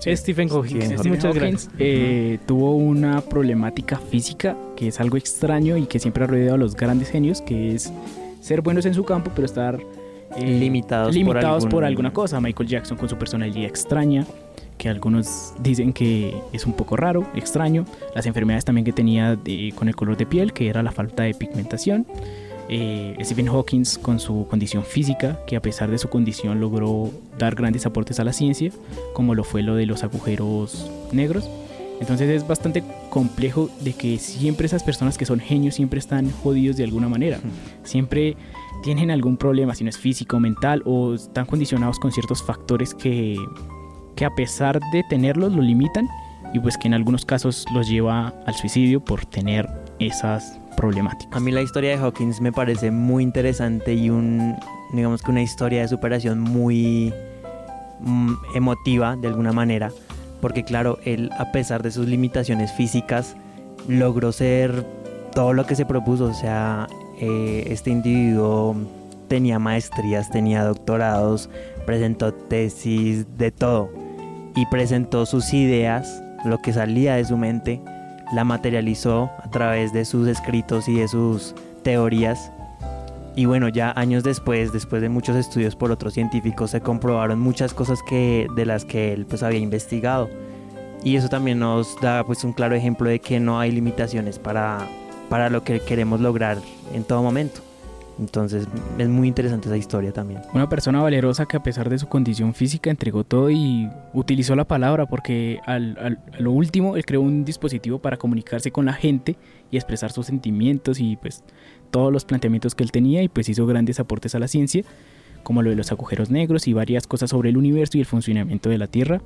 Stephen Hawking. Muchas gracias. Eh, tuvo una problemática física que es algo extraño y que siempre ha rodeado a los grandes genios, que es ser buenos en su campo, pero estar eh, limitados, limitados por, por, alguna cosa. Michael Jackson con su personalidad extraña que algunos dicen que es un poco raro, extraño. Las enfermedades también que tenía con el color de piel, que era la falta de pigmentación. eh, Stephen Hawking con su condición física, que a pesar de su condición logró dar grandes aportes a la ciencia, como lo fue lo de los agujeros negros. Entonces es bastante complejo de que siempre esas personas que son genios siempre están jodidos de alguna manera. Siempre tienen algún problema, si no es físico, mental o están condicionados con ciertos factores que, que a pesar de tenerlos lo limitan y pues que en algunos casos los lleva al suicidio por tener esas problemáticas. A mí la historia de Hawkins me parece muy interesante y un, digamos que una historia de superación muy mm, emotiva de alguna manera, porque claro, él a pesar de sus limitaciones físicas logró ser todo lo que se propuso, o sea, eh, este individuo tenía maestrías, tenía doctorados, presentó tesis, de todo, y presentó sus ideas, lo que salía de su mente, la materializó a través de sus escritos y de sus teorías. Y bueno, ya años después, después de muchos estudios por otros científicos, se comprobaron muchas cosas que, de las que él pues había investigado. Y eso también nos da pues un claro ejemplo de que no hay limitaciones para, para lo que queremos lograr en todo momento. Entonces es muy interesante esa historia también. Una persona valerosa que a pesar de su condición física entregó todo y utilizó la palabra porque al, a lo último él creó un dispositivo para comunicarse con la gente y expresar sus sentimientos y pues todos los planteamientos que él tenía y pues hizo grandes aportes a la ciencia como lo de los agujeros negros y varias cosas sobre el universo y el funcionamiento de la Tierra.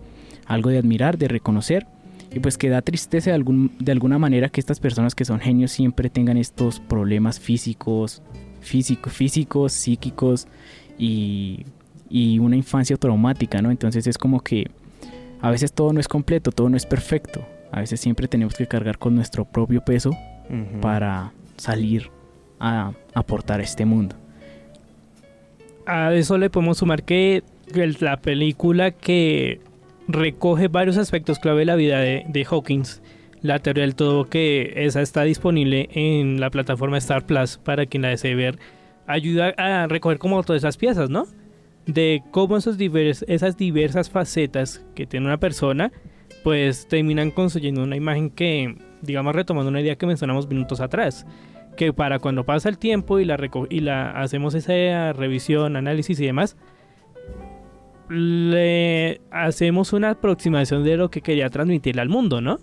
Algo de admirar, de reconocer y pues que da tristeza de, algún, de alguna manera que estas personas que son genios siempre tengan estos problemas físicos, físico, físicos, psíquicos y, y, una infancia traumática, ¿no? Entonces es como que a veces todo no es completo, todo no es perfecto. A veces siempre tenemos que cargar con nuestro propio peso uh -huh. para salir a aportar a este mundo. A eso le podemos sumar que la película que recoge varios aspectos clave de la vida de, de Hawkins. La teoría del todo que esa está disponible en la plataforma Star Plus para quien la desee ver ayuda a recoger como todas esas piezas no de cómo esos divers, esas diversas facetas que tiene una persona pues terminan construyendo una imagen que digamos retomando una idea que mencionamos minutos atrás que para cuando pasa el tiempo y la, y la hacemos esa revisión análisis y demás le hacemos una aproximación de lo que quería transmitirle al mundo no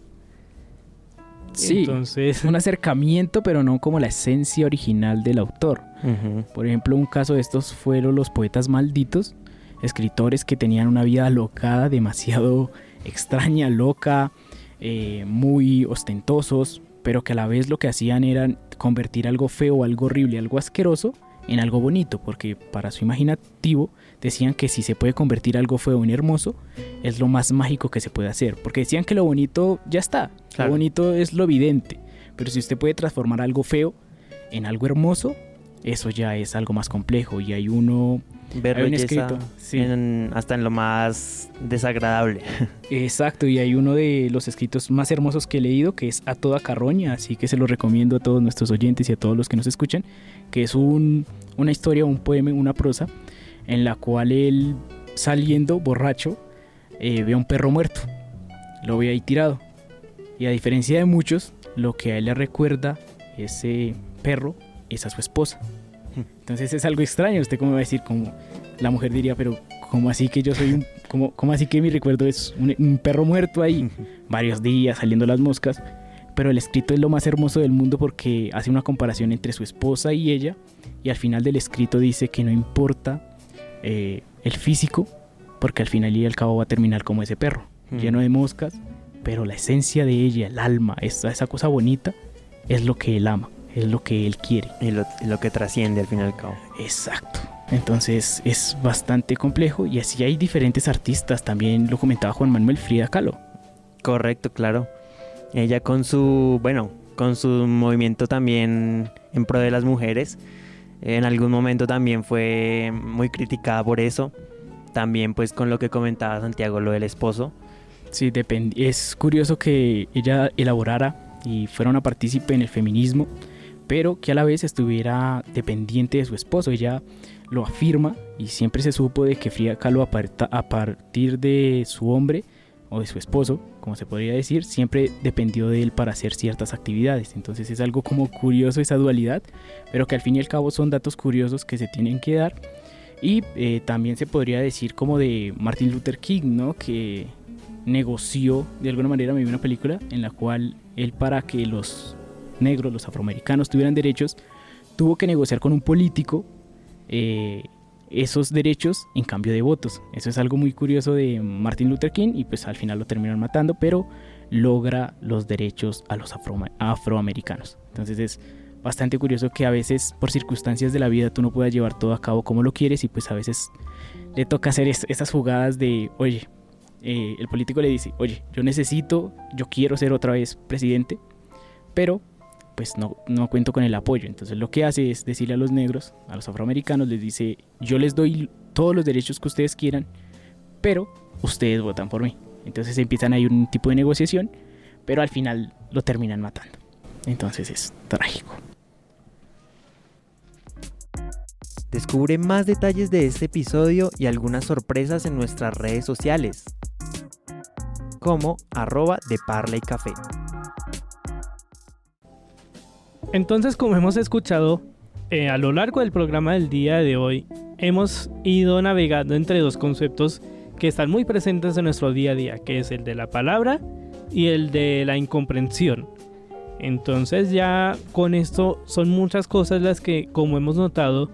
Sí, Entonces... un [LAUGHS] acercamiento, pero no como la esencia original del autor. Uh -huh. Por ejemplo, un caso de estos fueron los poetas malditos, escritores que tenían una vida alocada, demasiado [LAUGHS] extraña, loca, eh, muy ostentosos, pero que a la vez lo que hacían era convertir algo feo, algo horrible, algo asqueroso en algo bonito, porque para su imaginativo decían que si se puede convertir algo feo en hermoso, es lo más mágico que se puede hacer, porque decían que lo bonito ya está, claro. lo bonito es lo evidente, pero si usted puede transformar algo feo en algo hermoso, eso ya es algo más complejo y hay uno ver hay un escrito sí. en, hasta en lo más desagradable. Exacto, y hay uno de los escritos más hermosos que he leído que es A Toda Carroña, así que se lo recomiendo a todos nuestros oyentes y a todos los que nos escuchan, que es un, una historia, un poema, una prosa, en la cual él saliendo borracho eh, ve a un perro muerto, lo ve ahí tirado, y a diferencia de muchos, lo que a él le recuerda ese perro es a su esposa. Entonces es algo extraño, usted cómo va a decir, como la mujer diría, pero ¿cómo así que yo soy un, cómo, cómo así que mi recuerdo es un, un, perro muerto ahí, [LAUGHS] varios días saliendo las moscas? Pero el escrito es lo más hermoso del mundo porque hace una comparación entre su esposa y ella y al final del escrito dice que no importa eh, el físico porque al final y al cabo va a terminar como ese perro, mm. lleno de moscas, pero la esencia de ella, el alma, esa, esa cosa bonita, es lo que él ama es lo que él quiere. Y lo, lo, que trasciende al fin y al cabo. Exacto. Entonces es bastante complejo y así hay diferentes artistas. También lo comentaba Juan Manuel Frida Kahlo. Correcto, claro. Ella con su, bueno, con su movimiento también en pro de las mujeres. En algún momento también fue muy criticada por eso. También pues con lo que comentaba Santiago, lo del esposo. Sí, es curioso que ella elaborara y fuera una partícipe en el feminismo pero que a la vez estuviera dependiente de su esposo. Ella lo afirma y siempre se supo de que Frida Kahlo a partir de su hombre o de su esposo, como se podría decir, siempre dependió de él para hacer ciertas actividades. Entonces es algo como curioso esa dualidad, pero que al fin y al cabo son datos curiosos que se tienen que dar. Y eh, también se podría decir como de Martin Luther King, ¿no? Que negoció de alguna manera, me vi una película en la cual él para que los negros, los afroamericanos tuvieran derechos, tuvo que negociar con un político eh, esos derechos en cambio de votos. Eso es algo muy curioso de Martin Luther King y pues al final lo terminan matando, pero logra los derechos a los afroamericanos. Entonces es bastante curioso que a veces por circunstancias de la vida tú no puedas llevar todo a cabo como lo quieres y pues a veces le toca hacer esas jugadas de, oye, eh, el político le dice, oye, yo necesito, yo quiero ser otra vez presidente, pero pues no, no cuento con el apoyo. Entonces lo que hace es decirle a los negros, a los afroamericanos, les dice, yo les doy todos los derechos que ustedes quieran, pero ustedes votan por mí. Entonces empiezan ahí un tipo de negociación, pero al final lo terminan matando. Entonces es trágico. Descubre más detalles de este episodio y algunas sorpresas en nuestras redes sociales, como arroba de Parla y Café. Entonces, como hemos escuchado, eh, a lo largo del programa del día de hoy, hemos ido navegando entre dos conceptos que están muy presentes en nuestro día a día, que es el de la palabra y el de la incomprensión. Entonces ya con esto son muchas cosas las que, como hemos notado,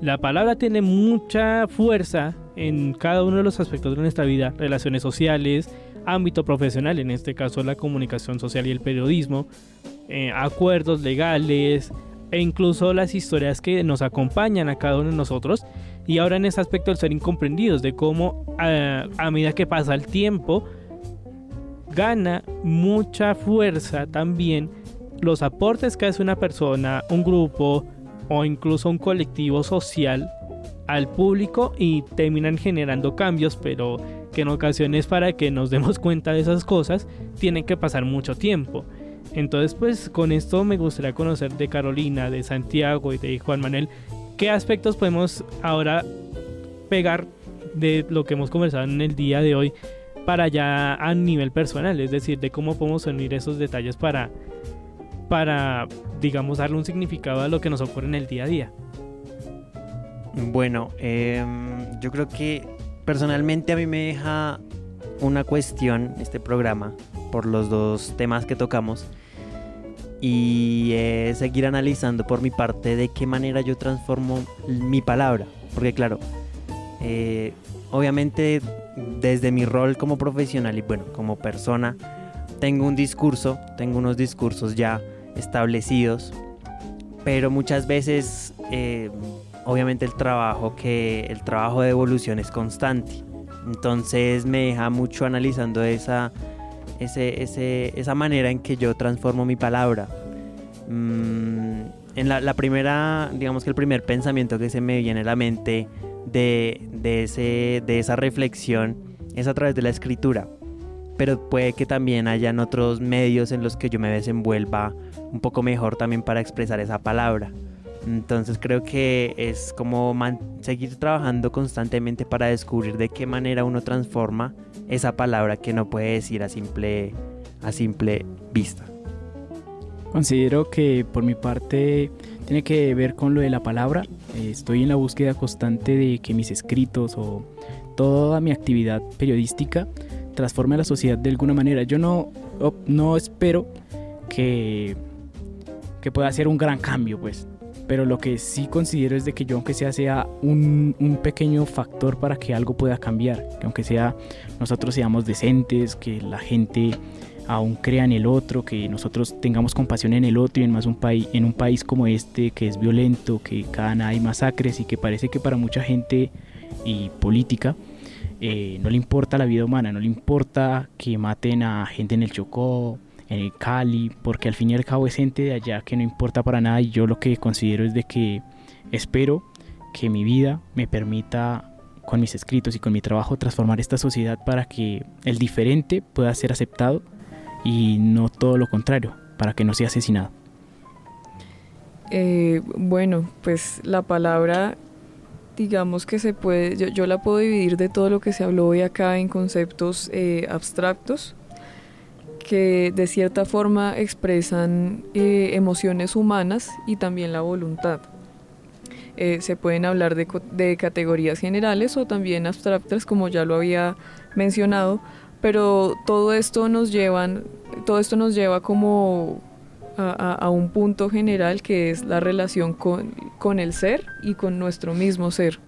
la palabra tiene mucha fuerza en cada uno de los aspectos de nuestra vida, relaciones sociales, ámbito profesional, en este caso la comunicación social y el periodismo, eh, acuerdos legales e incluso las historias que nos acompañan a cada uno de nosotros. Y ahora en ese aspecto el ser incomprendidos, de cómo eh, a medida que pasa el tiempo, gana mucha fuerza también los aportes que hace una persona, un grupo o incluso un colectivo social al público y terminan generando cambios, pero que en ocasiones para que nos demos [LAUGHS] cuenta de esas cosas tienen que pasar mucho tiempo. Entonces, pues con esto me gustaría conocer de Carolina, de Santiago y de Juan Manuel, qué aspectos podemos ahora pegar de lo que hemos conversado en el día de hoy para ya a nivel personal, es decir, de cómo podemos unir esos detalles para, para digamos, darle un significado a lo que nos ocurre en el día a día. Bueno, em, yo creo que personalmente a mí me deja una cuestión este programa por los dos temas que tocamos y seguir analizando por mi parte de qué manera yo transformo mi palabra. Porque claro, eh, obviamente desde mi rol como profesional y bueno, como persona, tengo un discurso, tengo unos discursos ya establecidos, pero muchas veces eh, obviamente el trabajo que el trabajo de evolución es constante. Entonces me deja mucho analizando esa ese, esa manera en que yo transformo mi palabra. Mm, en la, primera, digamos que el primer pensamiento que se me viene a la mente de, ese, de esa reflexión es a través de la escritura. Pero puede que también hayan otros medios en los que yo me desenvuelva un poco mejor también para expresar esa palabra. Entonces creo que es como seguir trabajando constantemente para descubrir de qué manera uno transforma esa palabra que no puede decir a simple, a simple vista. Considero que por mi parte tiene que ver con lo de la palabra. Estoy en la búsqueda constante de que mis escritos o toda mi actividad periodística transforme a la sociedad de alguna manera. Yo no, no espero que, que pueda hacer un gran cambio, pues pero lo que sí considero es de que yo aunque sea sea un, un, pequeño factor para que algo pueda cambiar, que aunque sea nosotros seamos decentes, que la gente aún crea en el otro, que nosotros tengamos compasión en el otro y en más un país en un país como este que es violento, que cada nada hay masacres y que parece que para mucha gente y política eh, no le importa la vida humana, no le importa que maten a gente en el Chocó, en el Cali, porque al fin y al cabo es gente de allá que no importa para nada y yo lo que considero es de que espero que mi vida me permita con mis escritos y con mi trabajo transformar esta sociedad para que el diferente pueda ser aceptado y no todo lo contrario, para que no sea asesinado. Eh, bueno, pues la palabra digamos que se puede, yo, yo, la puedo dividir de todo lo que se habló hoy acá en conceptos eh, abstractos que de cierta forma expresan eh, emociones humanas y también la voluntad. Eh, se pueden hablar de, categorías generales o también abstractas, como ya lo había mencionado, pero todo esto nos llevan, todo esto nos lleva como a, a, un punto general que es la relación con, con el ser y con nuestro mismo ser.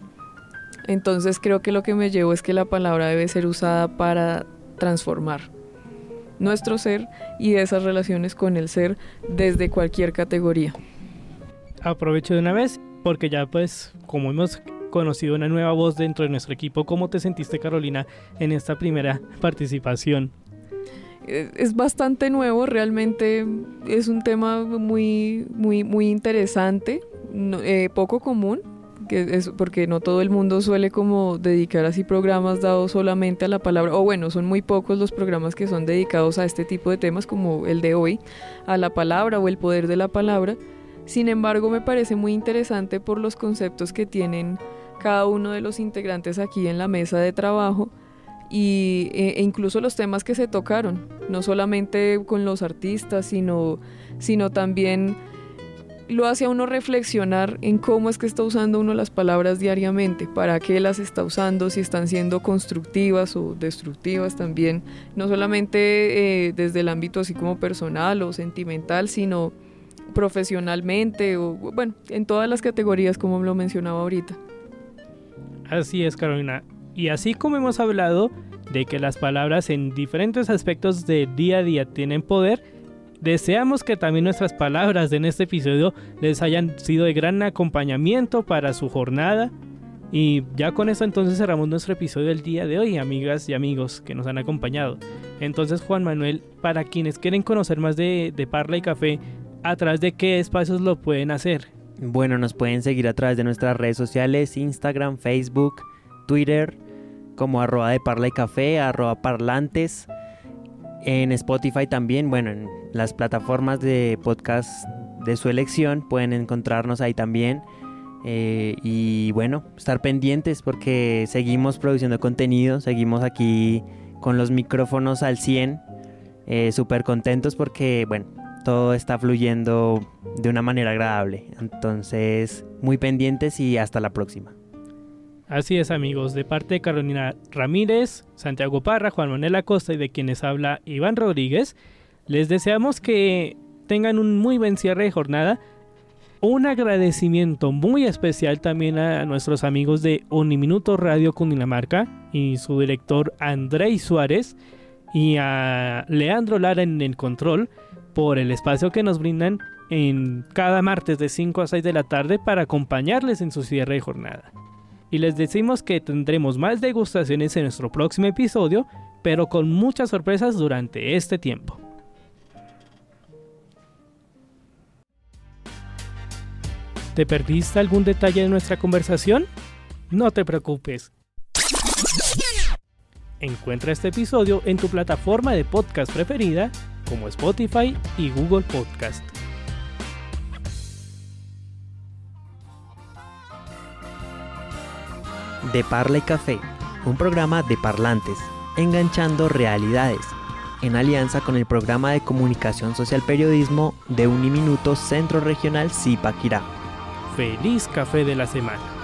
Entonces creo que lo que me llevo es que la palabra debe ser usada para transformar nuestro ser y esas relaciones con el ser desde cualquier categoría. Aprovecho de una vez porque ya pues como hemos conocido una nueva voz dentro de nuestro equipo, ¿cómo te sentiste Carolina en esta primera participación? Eh, es bastante nuevo, realmente es un tema muy, muy, muy interesante, eh, poco común, es porque no todo el mundo suele como dedicar así programas dados solamente a la palabra, o bueno, son muy pocos los programas que son dedicados a este tipo de temas como el de hoy, a la palabra o el poder de la palabra. Sin embargo, me parece muy interesante por los conceptos que tienen cada uno de los integrantes aquí en la mesa de trabajo y, e, e incluso los temas que se tocaron, no solamente con los artistas, sino, sino también lo hace a uno reflexionar en cómo es que está usando uno las palabras diariamente, para qué las está usando, si están siendo constructivas o destructivas también, no solamente eh, desde el ámbito así como personal o sentimental, sino profesionalmente o bueno, en todas las categorías como lo mencionaba ahorita. Así es, Carolina. Y así como hemos hablado de que las palabras en diferentes aspectos del día a día tienen poder, deseamos que también nuestras palabras en este episodio les hayan sido de gran acompañamiento para su jornada. Y ya con esto entonces cerramos nuestro episodio del día de hoy, amigas y amigos que nos han acompañado. Entonces Juan Manuel, para quienes quieren conocer más de, de Parla y Café, ¿a través de qué espacios lo pueden hacer? Bueno, nos pueden seguir a través de nuestras redes sociales, Instagram, Facebook, Twitter, como arroba de parla y café, arroba parlantes. En Spotify también, bueno, en las plataformas de podcast de su elección pueden encontrarnos ahí también. Eh, y bueno, estar pendientes porque seguimos produciendo contenido, seguimos aquí con los micrófonos al 100, eh, súper contentos porque, bueno, todo está fluyendo de una manera agradable. Entonces, muy pendientes y hasta la próxima. Así es amigos, de parte de Carolina Ramírez, Santiago Parra, Juan Manuel Acosta y de quienes habla Iván Rodríguez, les deseamos que tengan un muy buen cierre de jornada. Un agradecimiento muy especial también a nuestros amigos de Uniminuto Radio Cundinamarca y su director Andrei Suárez y a Leandro Lara en el control por el espacio que nos brindan en cada martes de 5 a 6 de la tarde para acompañarles en su cierre de jornada. Y les decimos que tendremos más degustaciones en nuestro próximo episodio, pero con muchas sorpresas durante este tiempo. ¿Te perdiste algún detalle de nuestra conversación? No te preocupes. Encuentra este episodio en tu plataforma de podcast preferida como Spotify y Google Podcast. De Parla y Café, un programa de parlantes, enganchando realidades, en alianza con el programa de comunicación social periodismo de Uniminuto Centro Regional Zipaquirá. Feliz café de la semana.